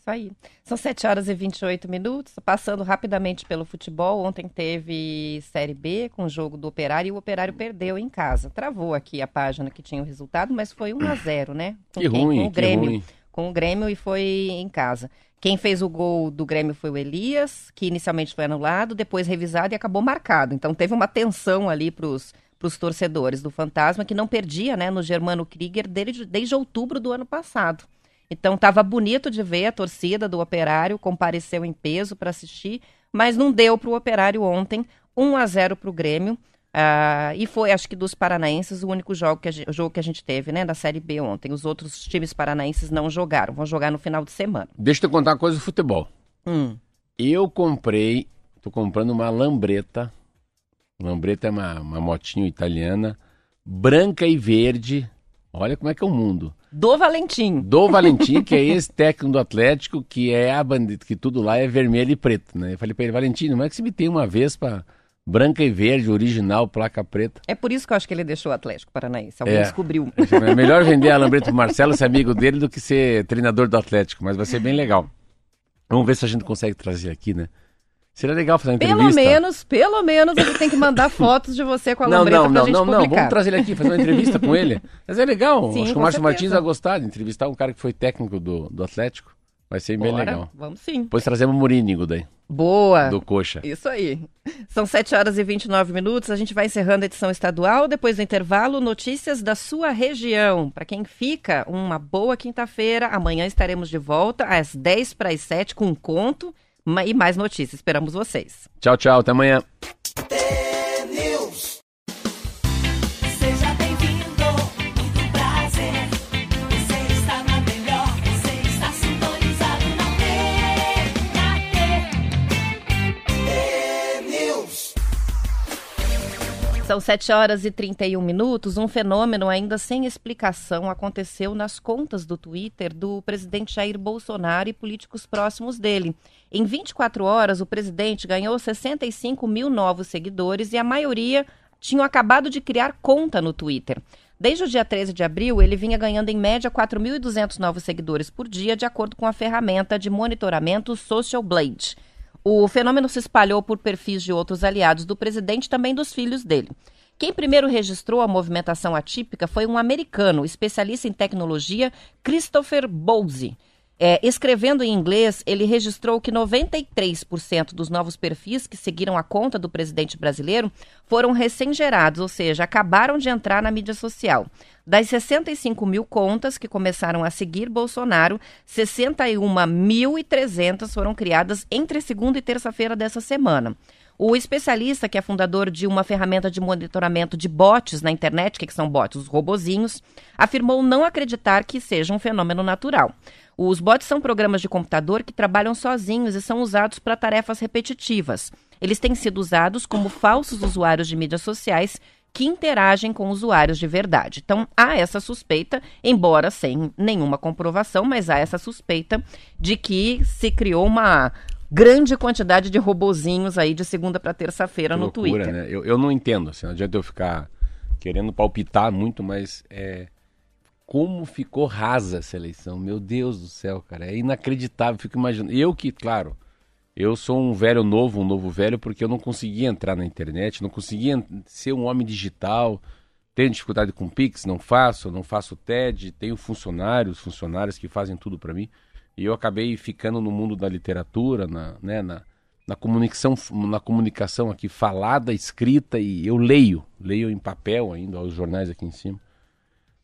Isso aí. São 7 horas e 28 minutos. Passando rapidamente pelo futebol, ontem teve Série B com o jogo do Operário e o Operário perdeu em casa. Travou aqui a página que tinha o resultado, mas foi 1 a 0 né? Com que quem? ruim, com o Grêmio. Ruim. Com o Grêmio e foi em casa. Quem fez o gol do Grêmio foi o Elias, que inicialmente foi anulado, depois revisado e acabou marcado. Então teve uma tensão ali para os torcedores do Fantasma, que não perdia né, no Germano Krieger desde, desde outubro do ano passado. Então estava bonito de ver a torcida do Operário, compareceu em peso para assistir, mas não deu para o Operário ontem, 1 a 0 para o Grêmio. Ah, e foi, acho que dos paranaenses, o único jogo que, a gente, jogo que a gente teve, né, da Série B ontem. Os outros times paranaenses não jogaram, vão jogar no final de semana. Deixa eu te contar uma coisa do futebol. Hum. Eu comprei, tô comprando uma lambreta. Lambreta é uma, uma motinho italiana, branca e verde. Olha como é que é o mundo. Do Valentim. Do Valentim, que é esse técnico do Atlético, que é a bandida, que tudo lá é vermelho e preto, né? Eu falei pra ele, Valentim, não é que você me tem uma vez pra branca e verde, original, placa preta. É por isso que eu acho que ele deixou o Atlético Paranaense. Alguém É. descobriu. É melhor vender a lambreta pro Marcelo, ser amigo dele, do que ser treinador do Atlético, mas vai ser bem legal. Vamos ver se a gente consegue trazer aqui, né? Seria legal fazer uma Pelo entrevista. menos, pelo menos, ele tem que mandar fotos de você com a Não, lambreta não, pra não, gente não, não. publicar. Vamos trazer ele aqui, fazer uma entrevista com ele. Mas é legal. Sim, Acho que o Márcio. Martins vai gostar de entrevistar um cara que foi técnico do, do Atlético. Vai ser bem Bora, legal. Vamos sim. Depois trazemos o Murínigo daí, Boa. do Coxa. Isso aí. São 7 horas e 29 minutos. A gente vai encerrando a edição estadual. Depois do intervalo, notícias da sua região. Para quem fica, uma boa quinta-feira. Amanhã estaremos de volta às 10 para as 7 com um conto e mais notícias. Esperamos vocês. Tchau, tchau. Até amanhã. São 7 horas e 31 minutos. Um fenômeno ainda sem explicação aconteceu nas contas do Twitter do presidente Jair Bolsonaro e políticos próximos dele. Em 24 horas, o presidente ganhou 65 mil novos seguidores e a maioria tinham acabado de criar conta no Twitter. Desde o dia 13 de abril, ele vinha ganhando em média 4.200 novos seguidores por dia, de acordo com a ferramenta de monitoramento Social Blade. O fenômeno se espalhou por perfis de outros aliados do presidente e também dos filhos dele. Quem primeiro registrou a movimentação atípica foi um americano, especialista em tecnologia, Christopher Bowsey. É, escrevendo em inglês, ele registrou que 93% dos novos perfis que seguiram a conta do presidente brasileiro foram recém-gerados, ou seja, acabaram de entrar na mídia social. Das 65 mil contas que começaram a seguir Bolsonaro, 61.300 foram criadas entre segunda e terça-feira dessa semana. O especialista, que é fundador de uma ferramenta de monitoramento de bots na internet, que, que são bots? Os robozinhos, afirmou não acreditar que seja um fenômeno natural. Os bots são programas de computador que trabalham sozinhos e são usados para tarefas repetitivas. Eles têm sido usados como falsos usuários de mídias sociais que interagem com usuários de verdade. Então, há essa suspeita, embora sem nenhuma comprovação, mas há essa suspeita de que se criou uma grande quantidade de robozinhos aí de segunda para terça-feira no loucura, Twitter. né? Eu, eu não entendo, assim, não adianta eu ficar querendo palpitar muito, mas é, como ficou rasa essa eleição. Meu Deus do céu, cara, é inacreditável, fico imaginando. Eu que, claro, eu sou um velho novo, um novo velho, porque eu não conseguia entrar na internet, não conseguia ser um homem digital, tenho dificuldade com Pix, não faço, não faço TED, tenho funcionários, funcionários que fazem tudo para mim. E eu acabei ficando no mundo da literatura, na, né, na, na comunicação, na comunicação aqui falada, escrita e eu leio, leio em papel ainda, os jornais aqui em cima.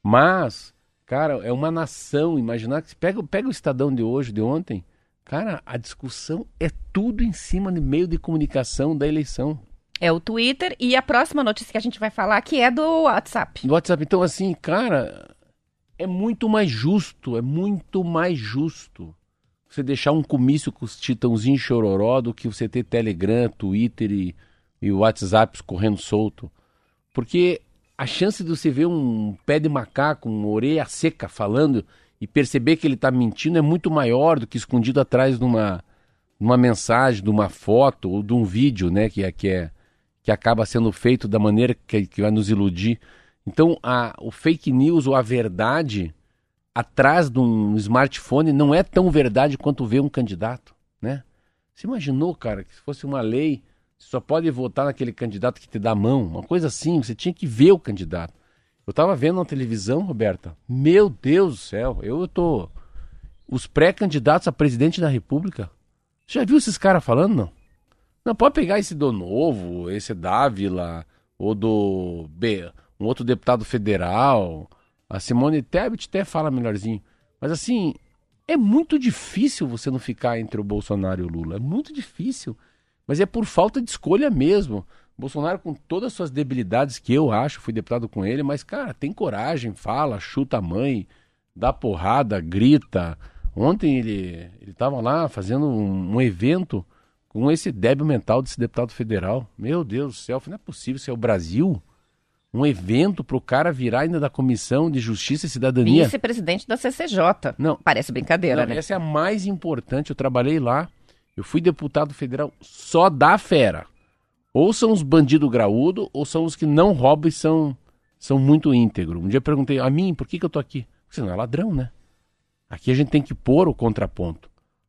Mas, cara, é uma nação, imaginar que pega, pega o Estadão de hoje, de ontem, cara, a discussão é tudo em cima de meio de comunicação da eleição. É o Twitter e a próxima notícia que a gente vai falar que é do WhatsApp. No WhatsApp, então assim, cara, é muito mais justo, é muito mais justo você deixar um comício com os titãozinhos chororó do que você ter Telegram, Twitter e, e WhatsApp correndo solto. Porque a chance de você ver um pé de macaco, uma orelha seca falando e perceber que ele está mentindo é muito maior do que escondido atrás de uma, uma mensagem, de uma foto ou de um vídeo, né? Que é, que é que acaba sendo feito da maneira que, que vai nos iludir. Então, a, o fake news ou a verdade atrás de um smartphone não é tão verdade quanto ver um candidato, né? Você imaginou, cara, que se fosse uma lei, você só pode votar naquele candidato que te dá a mão, uma coisa assim, você tinha que ver o candidato. Eu tava vendo na televisão, Roberta, meu Deus do céu, eu tô... Os pré-candidatos a presidente da república, já viu esses caras falando, não? Não, pode pegar esse do Novo, esse Dávila, ou do B, um outro deputado federal. A Simone Tebet até fala melhorzinho. Mas assim, é muito difícil você não ficar entre o Bolsonaro e o Lula. É muito difícil. Mas é por falta de escolha mesmo. Bolsonaro, com todas as suas debilidades, que eu acho, fui deputado com ele, mas, cara, tem coragem, fala, chuta a mãe, dá porrada, grita. Ontem ele estava lá fazendo um, um evento com esse débil mental desse deputado federal. Meu Deus do céu, não é possível, isso é o Brasil? Um evento para o cara virar ainda da Comissão de Justiça e Cidadania. Vice-presidente da CCJ. Não. Parece brincadeira, Não, né? Essa é a mais importante. Eu trabalhei lá. Eu fui deputado federal só da fera. Ou são os bandidos graúdo, ou são os que não roubam e são, são muito íntegros. Um dia eu perguntei a mim, por que, que eu tô aqui? Você não é ladrão, né? Aqui a gente tem que pôr o contraponto.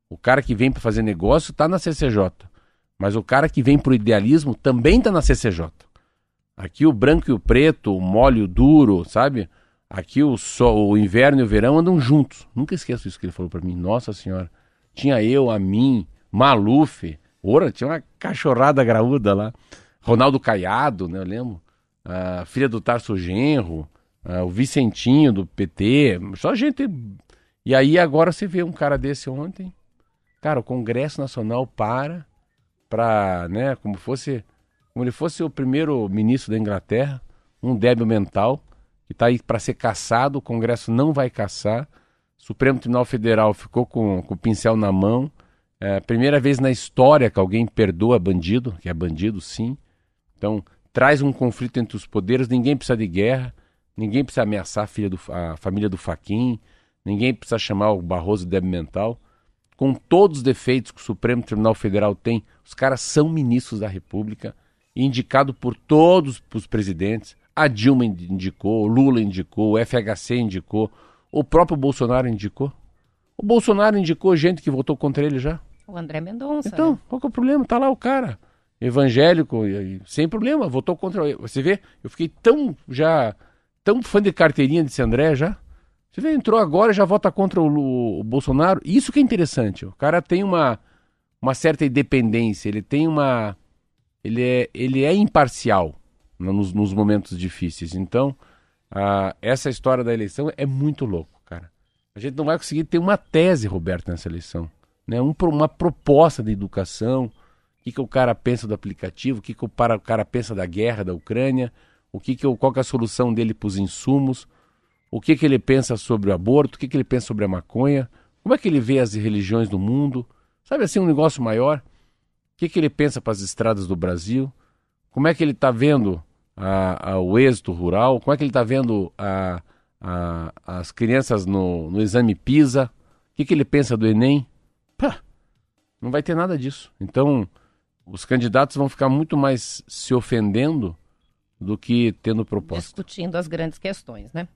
O cara que vem para fazer negócio tá na CCJ. Mas o cara que vem pro idealismo também tá na CCJ. Aqui o branco e o preto, o mole e o duro, sabe? Aqui o, sol, o inverno e o verão andam juntos. Nunca esqueço isso que ele falou para mim. Nossa senhora. Tinha eu, a mim, Maluf. Ora, tinha uma cachorrada graúda lá. Ronaldo Caiado, né? Eu lembro. A filha do Tarso Genro. ah, o Vicentinho do PT. Só gente. E aí agora você vê um cara desse ontem. Cara, o Congresso Nacional para para, né, como fosse como ele fosse o primeiro ministro da Inglaterra, um débil mental, que está aí para ser caçado, o Congresso não vai caçar, o Supremo Tribunal Federal ficou com, com o pincel na mão, é a primeira vez na história que alguém perdoa bandido, que é bandido sim, então traz um conflito entre os poderes, ninguém precisa de guerra, ninguém precisa ameaçar a, filha do, a família do Faquin, ninguém precisa chamar o Barroso de débil mental, com todos os defeitos que o Supremo Tribunal Federal tem, os caras são ministros da República, indicado por todos os presidentes. A Dilma indicou, o Lula indicou, o FHC indicou, o próprio Bolsonaro indicou. O Bolsonaro indicou gente que votou contra ele já. O André Mendonça. Então, né? qual que é o problema? Tá lá o cara, evangélico, sem problema, votou contra. Você vê, eu fiquei tão já, tão fã de carteirinha desse André já. Você vê, entrou agora e já vota contra o, o Bolsonaro. Isso que é interessante. O cara tem uma, uma certa independência, ele tem uma. Ele é, ele é imparcial no- nos, nos momentos difíceis. Então, essa história da eleição é muito louco, cara. A gente não vai conseguir ter uma tese, Roberto, nessa eleição. Né? Um uma proposta de educação, o que, que o cara pensa do aplicativo, o que, que o, cara pensa da guerra da Ucrânia, o que que, qual que é a solução dele para os insumos, o que, que ele pensa sobre o aborto, o que, que ele pensa sobre a maconha, como é que ele vê as religiões do mundo, sabe assim, um negócio maior. O que, que ele pensa para as estradas do Brasil, como é que ele está vendo a- a- o êxito rural, como é que ele está vendo a- as crianças no, no exame PISA, o que, que ele pensa do Enem. Pá, não vai ter nada disso. Então, os candidatos vão ficar muito mais se ofendendo do que tendo proposta. discutindo as grandes questões, né?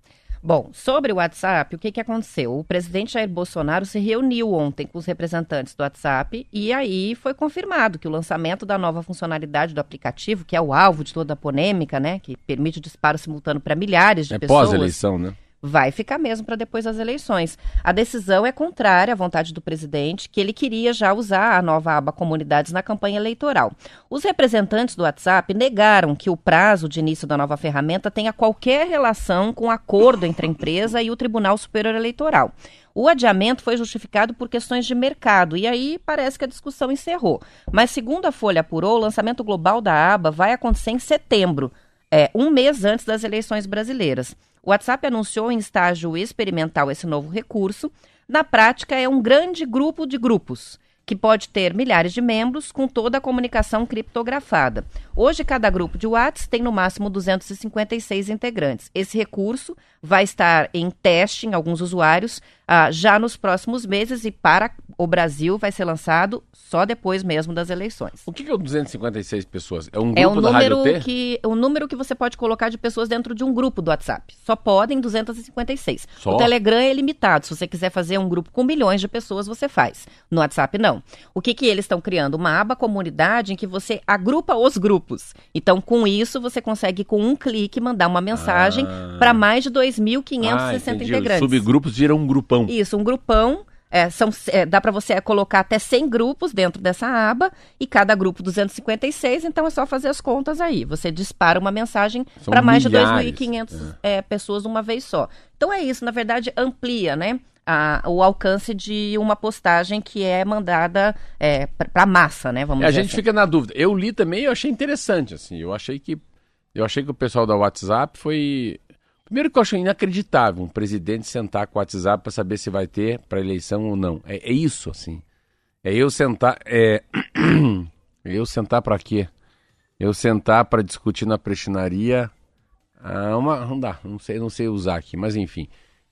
Bom, sobre o WhatsApp, o que, que aconteceu? O presidente Jair Bolsonaro se reuniu ontem com os representantes do WhatsApp e aí foi confirmado que o lançamento da nova funcionalidade do aplicativo, que é o alvo de toda a polêmica, né, que permite o disparo simultâneo para milhares de É pessoas, pós-eleição, né? Vai ficar mesmo para depois das eleições. A decisão é contrária à vontade do presidente, que ele queria já usar a nova aba Comunidades na campanha eleitoral. Os representantes do WhatsApp negaram que o prazo de início da nova ferramenta tenha qualquer relação com o acordo entre a empresa e o Tribunal Superior Eleitoral. O adiamento foi justificado por questões de mercado e aí parece que a discussão encerrou. Mas, segundo a Folha apurou, o lançamento global da aba vai acontecer em setembro, é, um mês antes das eleições brasileiras. O WhatsApp anunciou em estágio experimental esse novo recurso. Na prática, é um grande grupo de grupos, que pode ter milhares de membros com toda a comunicação criptografada. Hoje, cada grupo de WhatsApp tem no máximo 256 integrantes. Esse recurso vai estar em teste em alguns usuários ah, já nos próximos meses e para o Brasil vai ser lançado só depois mesmo das eleições. O que, que é o 256 pessoas? É um É grupo o da Rádio número T? que o número que você pode colocar de pessoas dentro de um grupo do WhatsApp. Só podem 256. Só? O Telegram é limitado. Se você quiser fazer um grupo com milhões de pessoas, você faz. No WhatsApp não. O que que eles estão criando? Uma aba comunidade em que você agrupa os grupos. Então, com isso, você consegue com um clique mandar uma mensagem Ah. para mais de Ah, 2.560 entendi. Os integrantes. subgrupos viram um grupão. Isso, um grupão. É, são, é, dá para você colocar até 100 grupos dentro dessa aba e cada grupo 256, então é só fazer as contas aí. Você dispara uma mensagem para mais de milhares, 2.500 é, pessoas de uma vez só. Então é isso, na verdade amplia, né? a- o alcance de uma postagem que é mandada é, para a massa, né? Vamos É, a gente assim. fica na dúvida. Eu li também e achei interessante, assim. Eu achei que eu achei que o pessoal da WhatsApp foi primeiro que eu achei inacreditável um presidente sentar com o WhatsApp para saber se vai ter para eleição ou não. É, é isso, assim. É eu sentar, é eu sentar para quê? Eu sentar para discutir na prestinaria ah, uma, não dá, não sei, não sei usar aqui, mas enfim.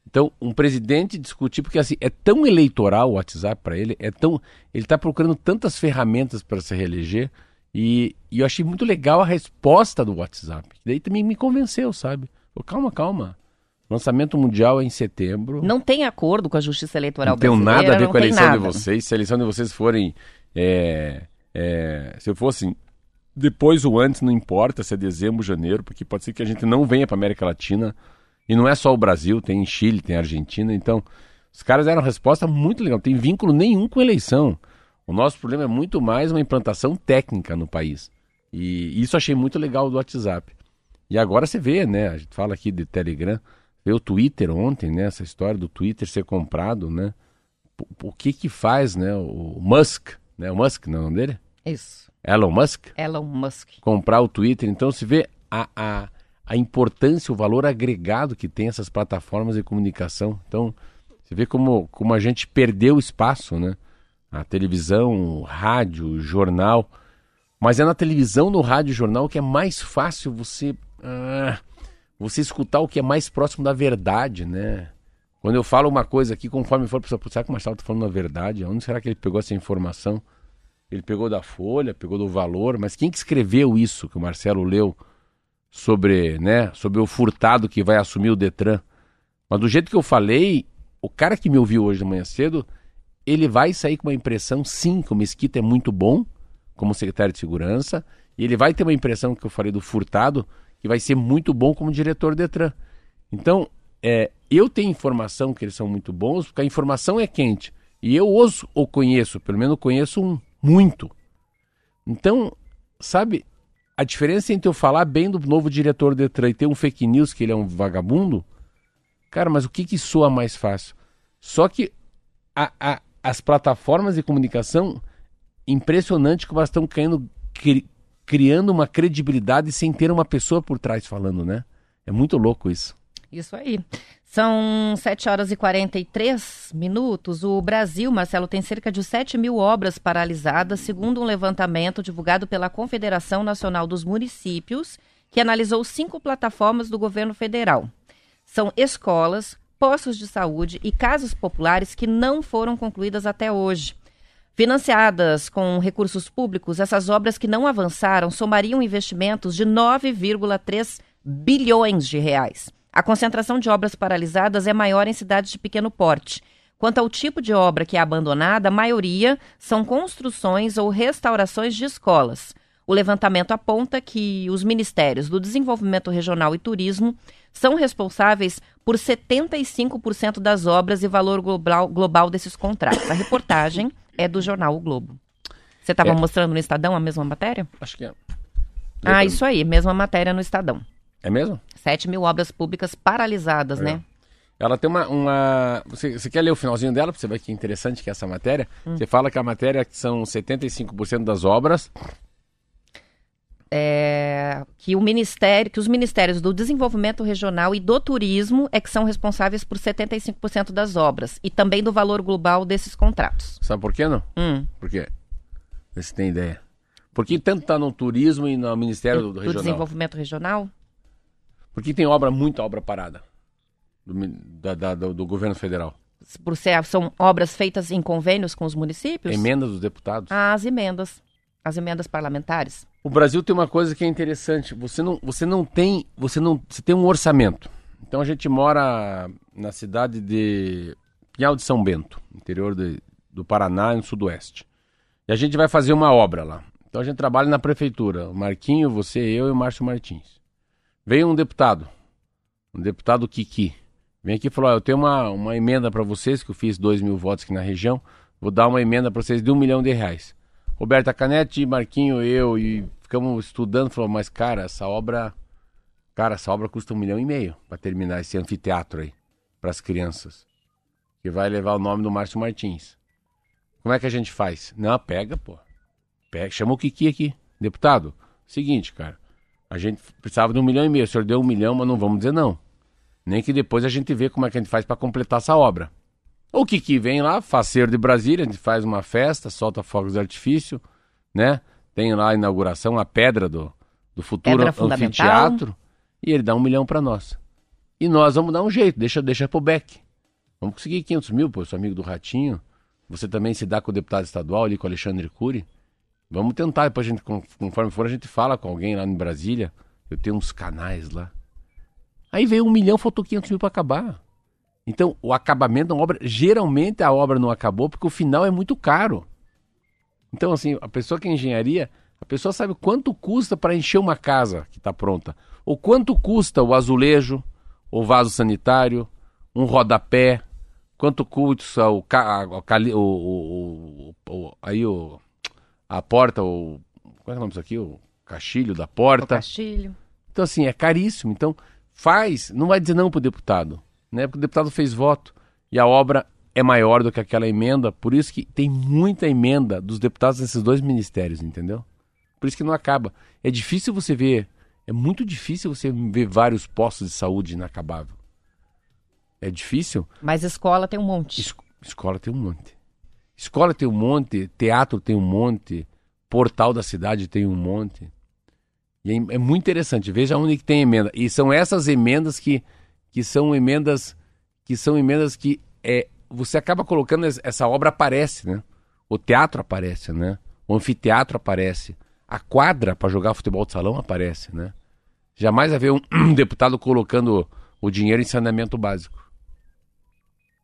Então, um presidente discutir, porque assim, é tão eleitoral o WhatsApp para ele, é tão. Ele está procurando tantas ferramentas para se reeleger, e, e eu achei muito legal a resposta do WhatsApp. Daí também me convenceu, sabe? Falei, calma, calma. Lançamento mundial é em setembro. Não tem acordo com a Justiça Eleitoral Não tem brasileira. nada a ver não com a tem eleição de nada. vocês. Se a eleição de vocês forem. é, é, se fossem depois ou antes, não importa se é dezembro, janeiro, porque pode ser que a gente não venha para América Latina. E não é só o Brasil, tem Chile, tem Argentina. Então, os caras deram uma resposta muito legal. Não tem vínculo nenhum com eleição. O nosso problema é muito mais uma implantação técnica no país. E isso eu achei muito legal do WhatsApp. E agora você vê, né? A gente fala aqui de Telegram, vê o Twitter ontem, né? Essa história do Twitter ser comprado, né? O que que faz, né? O Musk, né? O Musk, não é o nome dele? Isso. Elon Musk, Elon Musk. comprar o Twitter. Então se vê a, a, a importância, o valor agregado que tem essas plataformas de comunicação. Então você vê como, como a gente perdeu espaço, né? A televisão, o rádio, o jornal. Mas é na televisão, no rádio e jornal que é mais fácil você, ah, você escutar o que é mais próximo da verdade, né? Quando eu falo uma coisa aqui, conforme for, pessoa, "Putz, será que o Marcelo está falando a verdade? Onde será que ele pegou essa informação? Ele pegou da Folha, pegou do Valor, mas quem que escreveu isso que o Marcelo leu sobre, né, sobre o furtado que vai assumir o Detran? Mas do jeito que eu falei, o cara que me ouviu hoje de manhã cedo, ele vai sair com uma impressão, sim, que o Mesquita é muito bom como secretário de segurança, e ele vai ter uma impressão que eu falei do furtado, que vai ser muito bom como diretor Detran. Então, é, eu tenho informação que eles são muito bons, porque a informação é quente. E eu os o conheço, pelo menos conheço um muito. Então, sabe, a diferença entre eu falar bem do novo diretor Detran e ter um fake news que ele é um vagabundo, cara, mas o que que soa mais fácil? Só que a- a- as plataformas de comunicação, impressionante como elas estão caindo, criando uma credibilidade sem ter uma pessoa por trás falando, né? É muito louco isso. Isso aí. São 7 horas e 43 minutos. O Brasil, Marcelo, tem cerca de 7 mil obras paralisadas, segundo um levantamento divulgado pela Confederação Nacional dos Municípios, que analisou cinco plataformas do governo federal. São escolas, postos de saúde e casas populares que não foram concluídas até hoje. Financiadas com recursos públicos, essas obras que não avançaram somariam investimentos de 9,3 bilhões de reais. A concentração de obras paralisadas é maior em cidades de pequeno porte. Quanto ao tipo de obra que é abandonada, a maioria são construções ou restaurações de escolas. O levantamento aponta que os ministérios do Desenvolvimento Regional e Turismo são responsáveis por 75% das obras e valor global, global desses contratos. A reportagem é do jornal O Globo. Você estava É. mostrando no Estadão a mesma matéria? Acho que é. Ah, isso aí, mesma matéria no Estadão. É mesmo? 7 mil obras públicas paralisadas, né? Ela tem uma. uma... Você, você quer ler o finalzinho dela pra você ver que interessante que é essa matéria? Você fala que a matéria são 75% das obras. É, que o ministério, que os ministérios do Desenvolvimento Regional e do Turismo é que são responsáveis por 75% das obras e também do valor global desses contratos. Sabe por quê, não? Hum, Por quê? Vê se tem ideia. Porque tanto tá no turismo e no Ministério do, do do Regional. Desenvolvimento Regional? Porque tem obra, muita obra parada. Do, da- da- do, do governo federal. Por ser, são obras feitas em convênios com os municípios? Emenda dos deputados. As emendas. As emendas parlamentares. O Brasil tem uma coisa que é interessante. Você não, você não tem, você não, você tem um orçamento. Então a gente mora na cidade de Pinhal de São Bento, interior de- do Paraná, no sudoeste. E a gente vai fazer uma obra lá. Então a gente trabalha na prefeitura. O Marquinho, você, eu e o Márcio Martins. Veio um deputado, um deputado Kiki. Vem aqui e falou: "Ó, eu tenho uma, uma emenda para vocês, que eu fiz dois mil votos aqui na região. Vou dar uma emenda para vocês de um milhão de reais. Roberta Canete, Marquinho, eu e ficamos estudando, falou, mas cara, essa obra, cara, essa obra custa um milhão e meio para terminar esse anfiteatro aí para as crianças. que vai levar o nome do Márcio Martins. Como é que a gente faz? Não, pega, pô. Pega, chama o Kiki aqui. Deputado, seguinte, cara. A gente precisava de um milhão e meio. O senhor deu um milhão, mas não vamos dizer não. Nem que depois a gente vê como é que a gente faz para completar essa obra. O Kiki vem lá, faceiro de Brasília, a gente faz uma festa, solta fogos de artifício, né? Tem lá a inauguração, a pedra do, do futuro Pedra anfiteatro. E ele dá um milhão para nós. E nós vamos dar um jeito, deixa, deixa pro Beck. Vamos conseguir 500 mil, pô, sou amigo do Ratinho. Você também se dá com o deputado estadual ali, com o Alexandre Cury. Vamos tentar, depois a gente, con- conforme for, a gente fala com alguém lá em Brasília. Eu tenho uns canais lá. Aí veio um milhão, faltou 500 mil para acabar. Então, o acabamento da obra, geralmente a obra não acabou porque o final é muito caro. Então, assim, a pessoa que é engenharia, a pessoa sabe quanto custa para encher uma casa que está pronta. Ou quanto custa o azulejo, o vaso sanitário, um rodapé, quanto custa o, ca- a- o o- o- o- o- aí o, a porta, o, qual é o nome disso aqui? O caixilho da O porta. Castilho. Então, assim, é caríssimo. Então, faz, não vai dizer não pro deputado, né? Porque o deputado fez voto e a obra é maior do que aquela emenda, por isso que tem muita emenda dos deputados desses dois ministérios, entendeu? Por isso que não acaba. É difícil você ver, é muito difícil você ver vários postos de saúde inacabável. É difícil. Mas escola tem um monte. Es- escola tem um monte. Escola tem um monte, teatro tem um monte, portal da cidade tem um monte. E é, é muito interessante. Veja onde que tem emenda. E são essas emendas que, que são emendas que são emendas que é, você acaba colocando es- essa obra aparece, né? O teatro aparece, né? O anfiteatro aparece. A quadra para jogar futebol de salão aparece, né? Jamais haver um, deputado colocando o dinheiro em saneamento básico.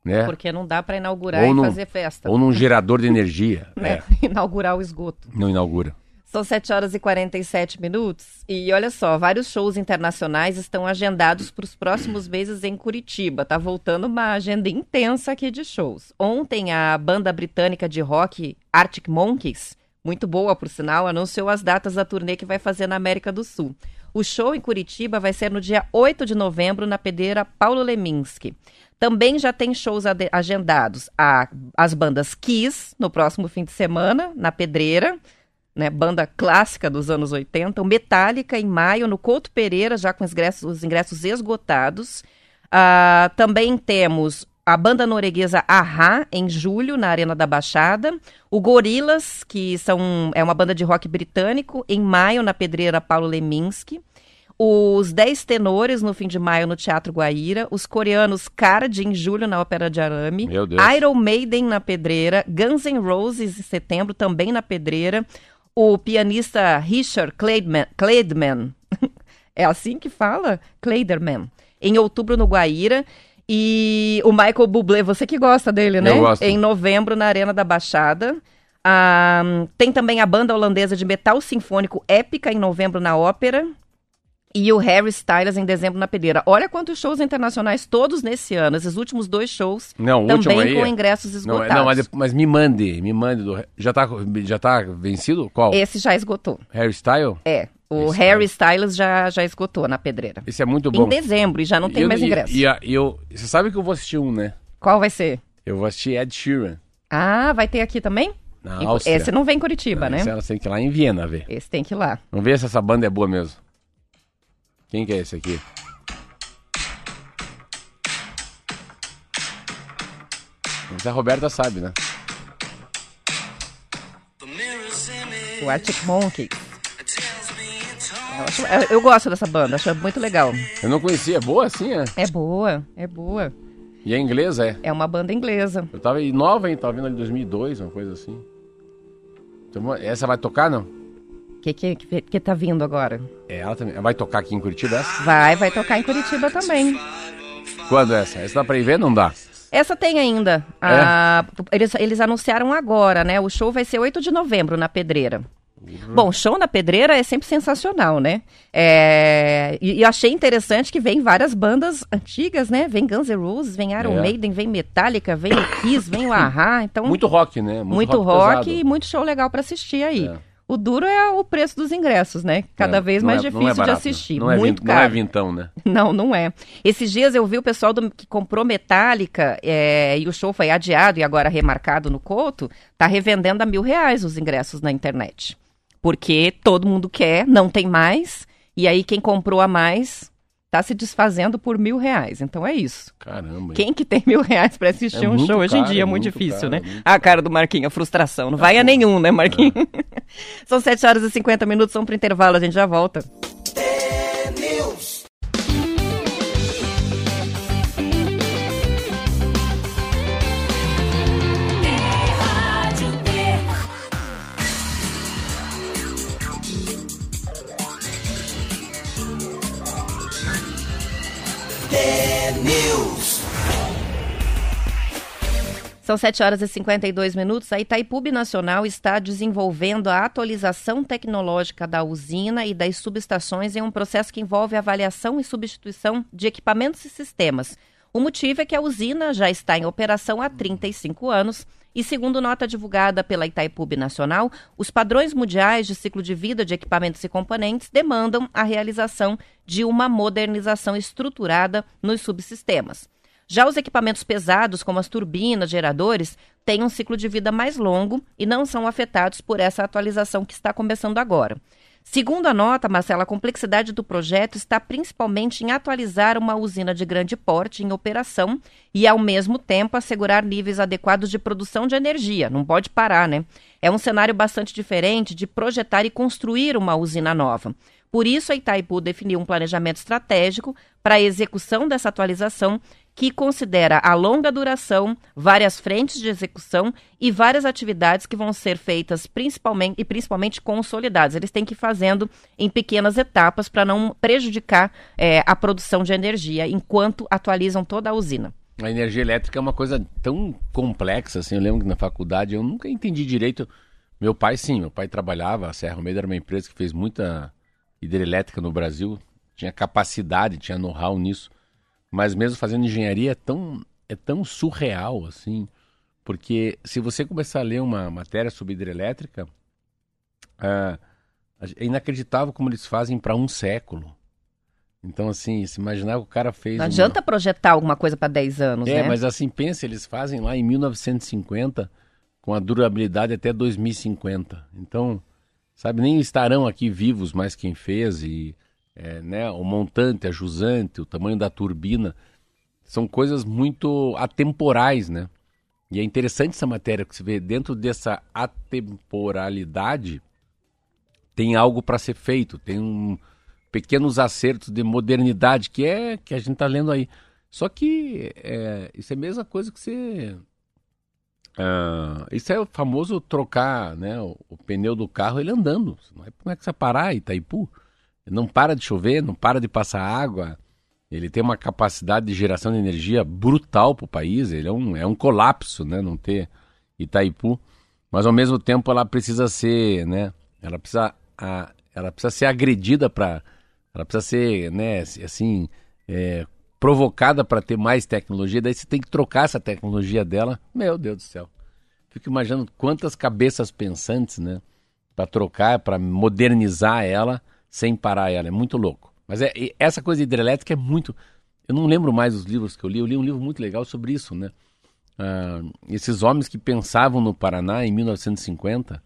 Né? Porque não dá para inaugurar Ou e num- fazer festa. Ou num gerador de energia. né? É, Inaugurar o esgoto. não inaugura. São 7 horas e 47 minutos. E olha só, vários shows internacionais estão agendados para os próximos meses em Curitiba. Tá voltando uma agenda intensa aqui de shows. Ontem, a banda britânica de rock Arctic Monkeys, muito boa por sinal, anunciou as datas da turnê que vai fazer na América do Sul. O show em Curitiba vai ser no dia 8 de novembro na pedreira Paulo Leminski. Também já tem shows agendados. A- as bandas Kiss, no próximo fim de semana, na pedreira né, banda clássica dos anos 80, o Metallica em maio no Couto Pereira, já com os ingressos, os ingressos esgotados. Ah, também temos a banda norueguesa Ahá em julho na Arena da Baixada, o Gorilas, que são é uma banda de rock britânico, em maio na Pedreira Paulo Leminski. Os Dez Tenores no fim de maio no Teatro Guaíra, os coreanos Card em julho na Ópera de Arame, Meu Deus. Iron Maiden na Pedreira, Guns N' Roses em setembro também na Pedreira, o pianista Richard Kleidman, Kleidman é assim que fala? Kleiderman, em outubro no Guaíra. E o Michael Bublé, você que gosta dele, né? Eu gosto. Em novembro na Arena da Baixada. Ah, tem também a banda holandesa de metal sinfônico Épica em novembro na Ópera. E o Harry Styles em dezembro na Pedreira. Olha quantos shows internacionais todos nesse ano. Esses últimos dois shows Não, também aí com é- ingressos Não, esgotados. não mas, mas me mande, me mande. Do, já, tá, já tá vencido? Qual? Esse já esgotou. Harry Style? É, o Esse Harry Styles já, já esgotou na pedreira. Esse é muito Em bom. dezembro e já não tem Eu- mais ingresso. E, e eu, você sabe que eu vou assistir um, né? Qual vai ser? Eu vou assistir Ed Sheeran. Ah, vai ter aqui também? Na Em- Áustria. Esse não vem em Curitiba, né? Esse ela tem que ir lá em Viena ver. Esse tem que ir lá. Vamos ver se essa banda é boa mesmo. Quem que é esse aqui? Essa a Roberta sabe, né? O Arctic. Eu, acho- eu- eu gosto dessa banda, acho muito legal. Eu não conhecia. É boa assim, é? É boa, é boa. E é inglês, é. É uma banda inglesa. Eu tava nova, hein? Tava vendo ali 2002, uma coisa assim. Então, essa vai tocar, não? Que, que, que, que tá vindo agora? É, ela também. Vai tocar aqui em Curitiba essa? Vai, vai tocar em Curitiba também. Quando é essa? Essa dá pra ir ver? Não dá. Essa tem ainda. É? Ah, eles, eles anunciaram agora, né? O show vai ser 8 de novembro na Pedreira. Bom, show na Pedreira é sempre sensacional, né? É, e, eu achei interessante que vem várias bandas antigas, né? Vem Guns N' Roses, vem Iron É. Maiden, vem Metallica, vem o Kiss, vem o Ahá. Então, Muito rock, né? muito rock, pesado. e muito show legal pra assistir aí. É. O duro é o preço dos ingressos, né? Cada É, vez mais é- é difícil de barato, né? assistir. Não é, Muito vin- não é caro. vintão, né? Não, não é. Esses dias eu vi o pessoal do- que comprou Metallica é, e o show foi adiado e agora remarcado no Couto, tá revendendo a mil reais os ingressos na internet. Porque todo mundo quer, não tem mais, e aí quem comprou a mais tá se desfazendo por mil reais. Então é isso. Caramba. hein? Quem que tem mil reais pra assistir É um show hoje em caro, dia é é muito, muito difícil, caro, né? é A cara do Marquinhos, a frustração. Não vai a nenhum, né, Marquinhos? São 7 horas e 50 minutos, vamos pro intervalo, a gente já volta. São 7 horas e 52 minutos. A Itaipu Nacional está desenvolvendo a atualização tecnológica da usina e das subestações em um processo que envolve avaliação e substituição de equipamentos e sistemas. O motivo é que a usina já está em operação há 35 anos e, segundo nota divulgada pela Itaipu Nacional, os padrões mundiais de ciclo de vida de equipamentos e componentes demandam a realização de uma modernização estruturada nos subsistemas. Já os equipamentos pesados, como as turbinas, geradores, têm um ciclo de vida mais longo e não são afetados por essa atualização que está começando agora. Segundo a nota, Marcela, a complexidade do projeto está principalmente em atualizar uma usina de grande porte em operação e, ao mesmo tempo, assegurar níveis adequados de produção de energia. Não pode parar, né? É um cenário bastante diferente de projetar e construir uma usina nova. Por isso, a Itaipu definiu um planejamento estratégico para a execução dessa atualização que considera a longa duração, várias frentes de execução e várias atividades que vão ser feitas principalmente e principalmente consolidadas. Eles têm que ir fazendo em pequenas etapas para não prejudicar eh, a produção de energia enquanto atualizam toda a usina. A energia elétrica é uma coisa tão complexa, assim. Eu lembro que na faculdade eu nunca entendi direito. Meu pai, sim, meu pai trabalhava, a Serra Almeida era uma empresa que fez muita hidrelétrica no Brasil, tinha capacidade, tinha know-how nisso. Mas mesmo fazendo engenharia é tão, é tão surreal, assim. Porque se você começar a ler uma matéria sobre hidrelétrica, ah, é inacreditável como eles fazem para um século. Então, assim, se imaginar que o cara fez. Não uma- adianta projetar alguma coisa para 10 anos, é, né? mas assim, pensa, eles fazem lá em 1950 com a durabilidade até 2050. Então, sabe, nem estarão aqui vivos mais quem fez e é, né, o montante, a jusante, o tamanho da turbina, são coisas muito atemporais, né? E é interessante essa matéria que você vê dentro dessa atemporalidade tem algo para ser feito, tem um pequenos acertos de modernidade que é que a gente está lendo aí. Só que é, isso é a mesma coisa que você. ah, isso é o famoso trocar né, o, o pneu do carro ele andando. Não é, como é que você parar, Itaipu? Não para de chover, não para de passar água. Ele tem uma capacidade de geração de energia brutal para o país. Ele é um, é um colapso, né? Não ter Itaipu. Mas ao mesmo tempo ela precisa ser, né? Ela precisa, a, ela precisa ser agredida para, ela precisa ser, né? Assim, é, provocada para ter mais tecnologia. Daí você tem que trocar essa tecnologia dela. Meu Deus do céu. Fico imaginando quantas cabeças pensantes, né? Para trocar, para modernizar ela sem parar ela. É muito louco. Mas é, essa coisa hidrelétrica é muito. Eu não lembro mais os livros que eu li. Eu li um livro muito legal sobre isso, né? Ah, esses homens que pensavam no Paraná em 1950,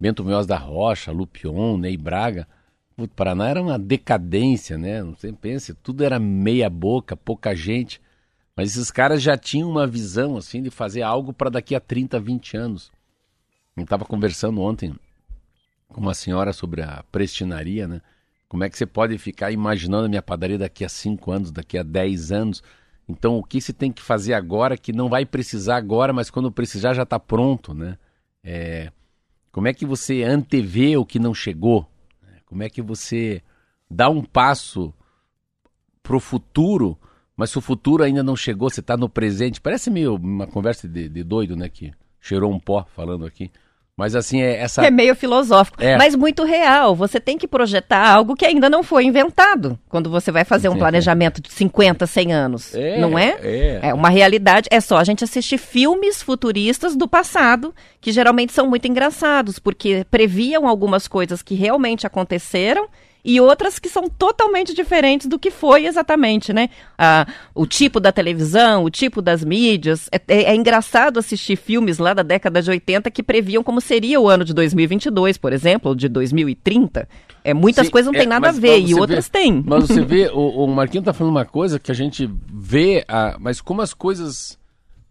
Bento Munhoz da Rocha, Lupion, Ney Braga. O Paraná era uma decadência, né? Não sei, pense, tudo era meia boca, pouca gente. Mas esses caras já tinham uma visão assim de fazer algo para daqui a 30, 20 anos. Eu estava conversando ontem com uma senhora sobre a prestinaria, né? Como é que você pode ficar imaginando a minha padaria daqui a 5 anos, daqui a 10 anos? Então, o que se tem que fazer agora que não vai precisar agora, mas quando precisar já está pronto, né? É, como é que você antevê o que não chegou? Como é que você dá um passo pro futuro, mas se o futuro ainda não chegou, você está no presente? Parece meio uma conversa de, de doido, né? Que cheirou um pó falando aqui. Mas assim, é essa. É meio filosófico, É. mas muito real. Você tem que projetar algo que ainda não foi inventado quando você vai fazer um planejamento de 50, 100 anos. É, não é? é. É uma realidade. É só a gente assistir filmes futuristas do passado, que geralmente são muito engraçados, porque previam algumas coisas que realmente aconteceram. E outras que são totalmente diferentes do que foi exatamente, né? Ah, o tipo da televisão, o tipo das mídias. É, é- é engraçado assistir filmes lá da década de 80 que previam como seria o ano de 2022, por exemplo, ou de 2030. É, muitas Sim, coisas não é, têm nada a ver, e outras têm. Mas você vê, o, o Marquinhos tá falando uma coisa que a gente vê, ah, mas como as coisas.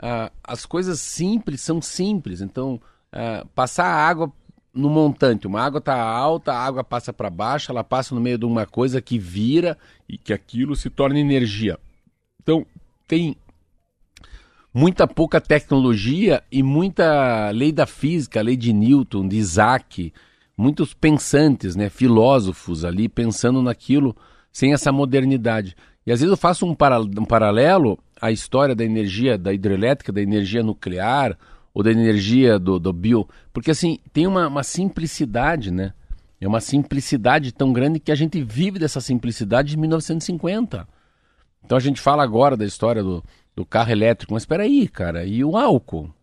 ah, as coisas simples são simples. Então, ah, passar a água no montante, uma água tá alta, a água passa para baixo, ela passa no meio de uma coisa que vira e que aquilo se torna energia. Então, tem muita pouca tecnologia e muita lei da física, lei de Newton, de Isaac, muitos pensantes, né, filósofos ali pensando naquilo sem essa modernidade. E às vezes eu faço um, um paralelo à história da energia da hidrelétrica, da energia nuclear ou da energia do, do bio, porque assim tem uma, uma simplicidade, né? É uma simplicidade tão grande que a gente vive dessa simplicidade de 1950. Então a gente fala agora da história do, do carro elétrico, mas espera aí, cara, e o álcool?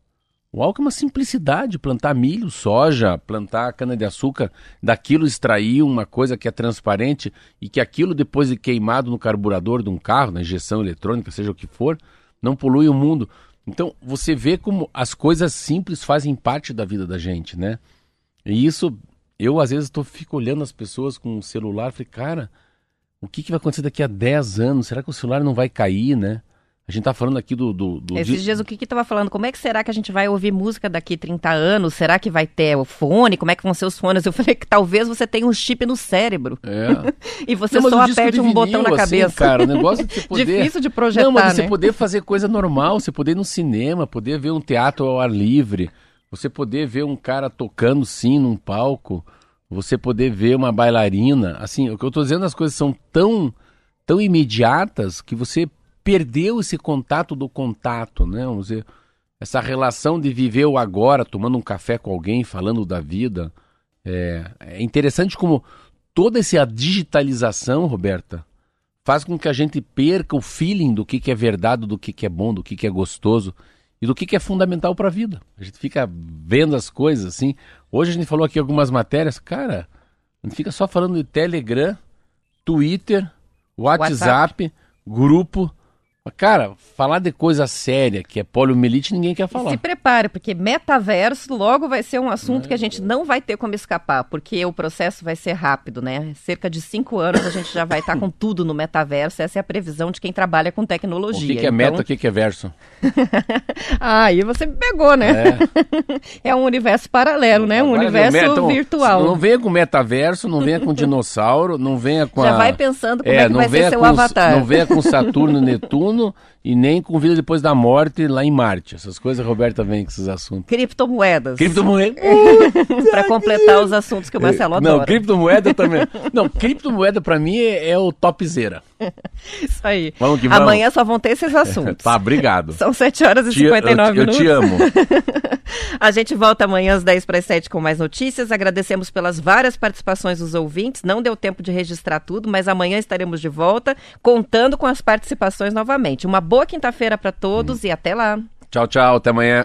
O álcool é uma simplicidade, plantar milho, soja, plantar cana-de-açúcar, daquilo extrair uma coisa que é transparente e que aquilo depois de queimado no carburador de um carro, na injeção eletrônica, seja o que for, não polui o mundo. Então você vê como as coisas simples fazem parte da vida da gente, né? E isso, eu às vezes tô, fico olhando as pessoas com o celular falei, cara, o que, que vai acontecer daqui a 10 anos? Será que o celular não vai cair, né? A gente tá falando aqui do. do, do Esses di- dias o que que tava falando? Como é que será que a gente vai ouvir música daqui 30 anos? Será que vai ter o fone? Como é que vão ser os fones? Eu falei que talvez você tenha um chip no cérebro É. e você Não, só aperte um botão na assim, cabeça. cara, o negócio de você poder... Difícil de projetar, Não, mas você né? poder fazer coisa normal, você poder ir no cinema, poder ver um teatro ao ar livre, você poder ver um cara tocando sim num palco, você poder ver uma bailarina, assim, o que eu tô dizendo, as coisas são tão, tão imediatas que você perdeu esse contato do contato, né? Vamos dizer, essa relação de viver o agora, tomando um café com alguém, falando da vida. É, é interessante como toda essa digitalização, Roberta, faz com que a gente perca o feeling do que, que é verdade, do que, que é bom, do que, que é gostoso e do que, que é fundamental para a vida. A gente fica vendo as coisas assim. Hoje a gente falou aqui algumas matérias, cara, a gente fica só falando de Telegram, Twitter, WhatsApp, grupo. Cara, falar de coisa séria, que é poliomielite, ninguém quer falar. Se prepare, porque metaverso logo vai ser um assunto que a gente não vai ter como escapar, porque o processo vai ser rápido, né? Cerca de cinco anos a gente já vai estar com tudo no metaverso. Essa é a previsão de quem trabalha com O tecnologia. que, que é Então- meta, o que, que é verso? Ah, aí você me pegou, né? É, um universo paralelo, né? Um Agora, universo meu, então, virtual. Não venha com metaverso, não venha com dinossauro, não venha com Já a... vai pensando como é, que não vai ser seu avatar. Não venha com Saturno e Netuno 工作 e nem com vida depois da morte lá em Marte. Essas coisas, Roberta vem com esses assuntos. Criptomoedas. Criptomoeda. Para completar os assuntos que o Marcelo adora. Não, criptomoeda também. Não, criptomoeda pra mim é, é o topzera. Isso aí. Vamos que vamos. Amanhã só vão ter esses assuntos. Tá, obrigado. São 7 horas e Te- eu, 59 eu minutos. te amo. A gente volta amanhã às 10 para as 7 com mais notícias. Agradecemos pelas várias participações dos ouvintes. Não deu tempo de registrar tudo, mas amanhã estaremos de volta contando com as participações novamente. Uma boa quinta-feira para todos hum. e até lá. Tchau, tchau. Até amanhã.